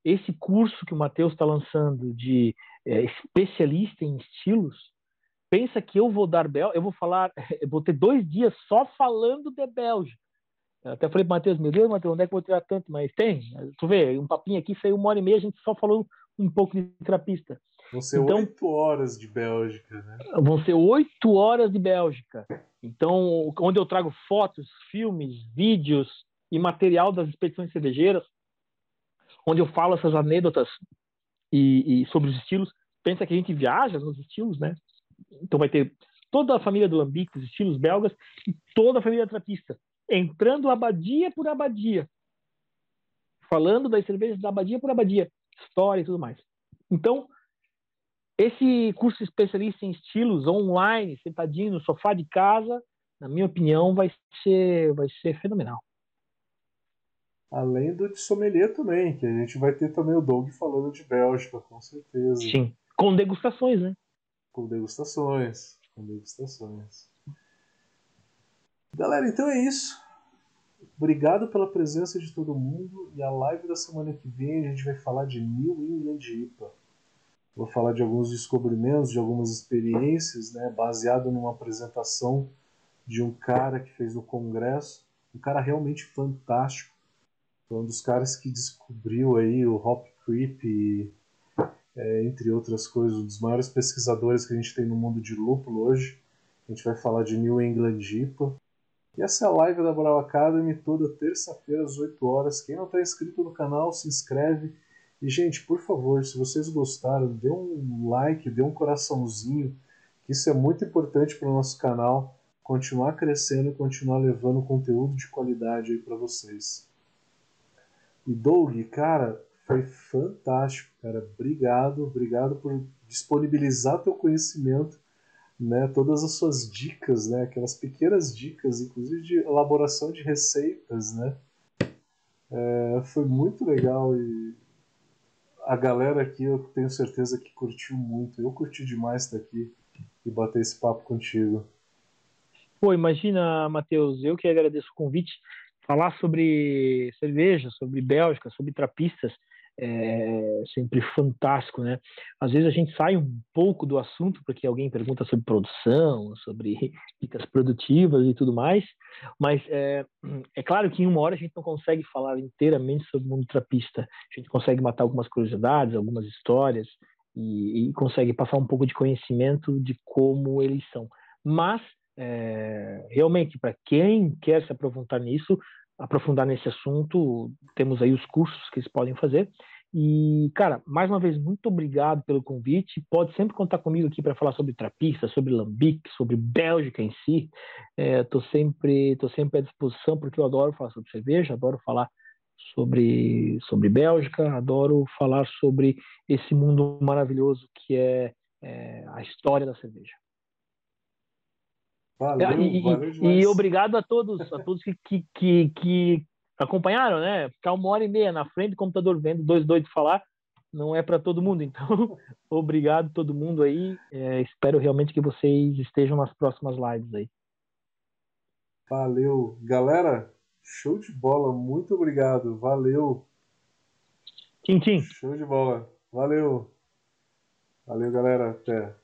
Esse curso que o Matheus está lançando de é, especialista em estilos, pensa que eu vou dar Bel, eu vou falar, eu vou ter dois dias só falando de Bélgica. Eu até falei para Matheus, meu Deus, Matheus, onde é que eu vou tirar tanto? Mas tem, tu vê, um papinho aqui, saiu uma hora e meia, a gente só falou um pouco de trapista. Vão ser então, oito horas de Bélgica, né? Vão ser oito horas de Bélgica. Então, onde eu trago fotos, filmes, vídeos e material das expedições cervejeiras, onde eu falo essas anedotas e, e sobre os estilos, pensa que a gente viaja nos estilos, né? Então vai ter toda a família do Lambic, os estilos belgas, e toda a família trapista, entrando abadia por abadia, falando das cervejas da abadia por abadia, história e tudo mais. Então, esse curso especialista em estilos online, sentadinho no sofá de casa, na minha opinião, vai ser, vai ser fenomenal. Além do de sommelier também, que a gente vai ter também o Doug falando de Bélgica, com certeza. Sim, com degustações, né? Com degustações, com degustações. Galera, então é isso. Obrigado pela presença de todo mundo e a live da semana que vem a gente vai falar de New England IPA. Vou falar de alguns descobrimentos, de algumas experiências, né, baseado numa apresentação de um cara que fez no congresso, um cara realmente fantástico um dos caras que descobriu aí o Hop Creep, e, é, entre outras coisas, um dos maiores pesquisadores que a gente tem no mundo de lúpulo hoje. A gente vai falar de New England IPA. E essa é a live da Brau Academy toda terça-feira às 8 horas. Quem não está inscrito no canal, se inscreve. E, gente, por favor, se vocês gostaram, dê um like, dê um coraçãozinho, que isso é muito importante para o nosso canal continuar crescendo e continuar levando conteúdo de qualidade aí para vocês. E Doug, cara, foi fantástico, cara. Obrigado, obrigado por disponibilizar teu conhecimento, né? Todas as suas dicas, né? Aquelas pequenas dicas, inclusive de elaboração de receitas, né? É, foi muito legal e a galera aqui eu tenho certeza que curtiu muito. Eu curti demais estar aqui e bater esse papo contigo. Pô, imagina, Matheus, eu que agradeço o convite falar sobre cerveja, sobre Bélgica, sobre trapistas é sempre fantástico, né? Às vezes a gente sai um pouco do assunto porque alguém pergunta sobre produção, sobre dicas produtivas e tudo mais, mas é, é claro que em uma hora a gente não consegue falar inteiramente sobre o mundo trapista. A gente consegue matar algumas curiosidades, algumas histórias e, e consegue passar um pouco de conhecimento de como eles são. Mas é, realmente, para quem quer se aprofundar nisso, aprofundar nesse assunto, temos aí os cursos que eles podem fazer. E, cara, mais uma vez, muito obrigado pelo convite. Pode sempre contar comigo aqui para falar sobre trapista, sobre lambique, sobre Bélgica em si. Estou é, sempre, tô sempre à disposição, porque eu adoro falar sobre cerveja, adoro falar sobre, sobre Bélgica, adoro falar sobre esse mundo maravilhoso que é, é a história da cerveja. Valeu, e, valeu e, obrigado a todos, a todos que, que, que, que, acompanharam, né? Ficar uma hora e meia na frente do computador vendo dois doidos falar não é para todo mundo. Então, obrigado todo mundo aí. É, espero realmente que vocês estejam nas próximas lives aí. Valeu, galera. Show de bola, muito obrigado. Valeu. Tchim, tchim. Show de bola. Valeu. Valeu, galera. Até.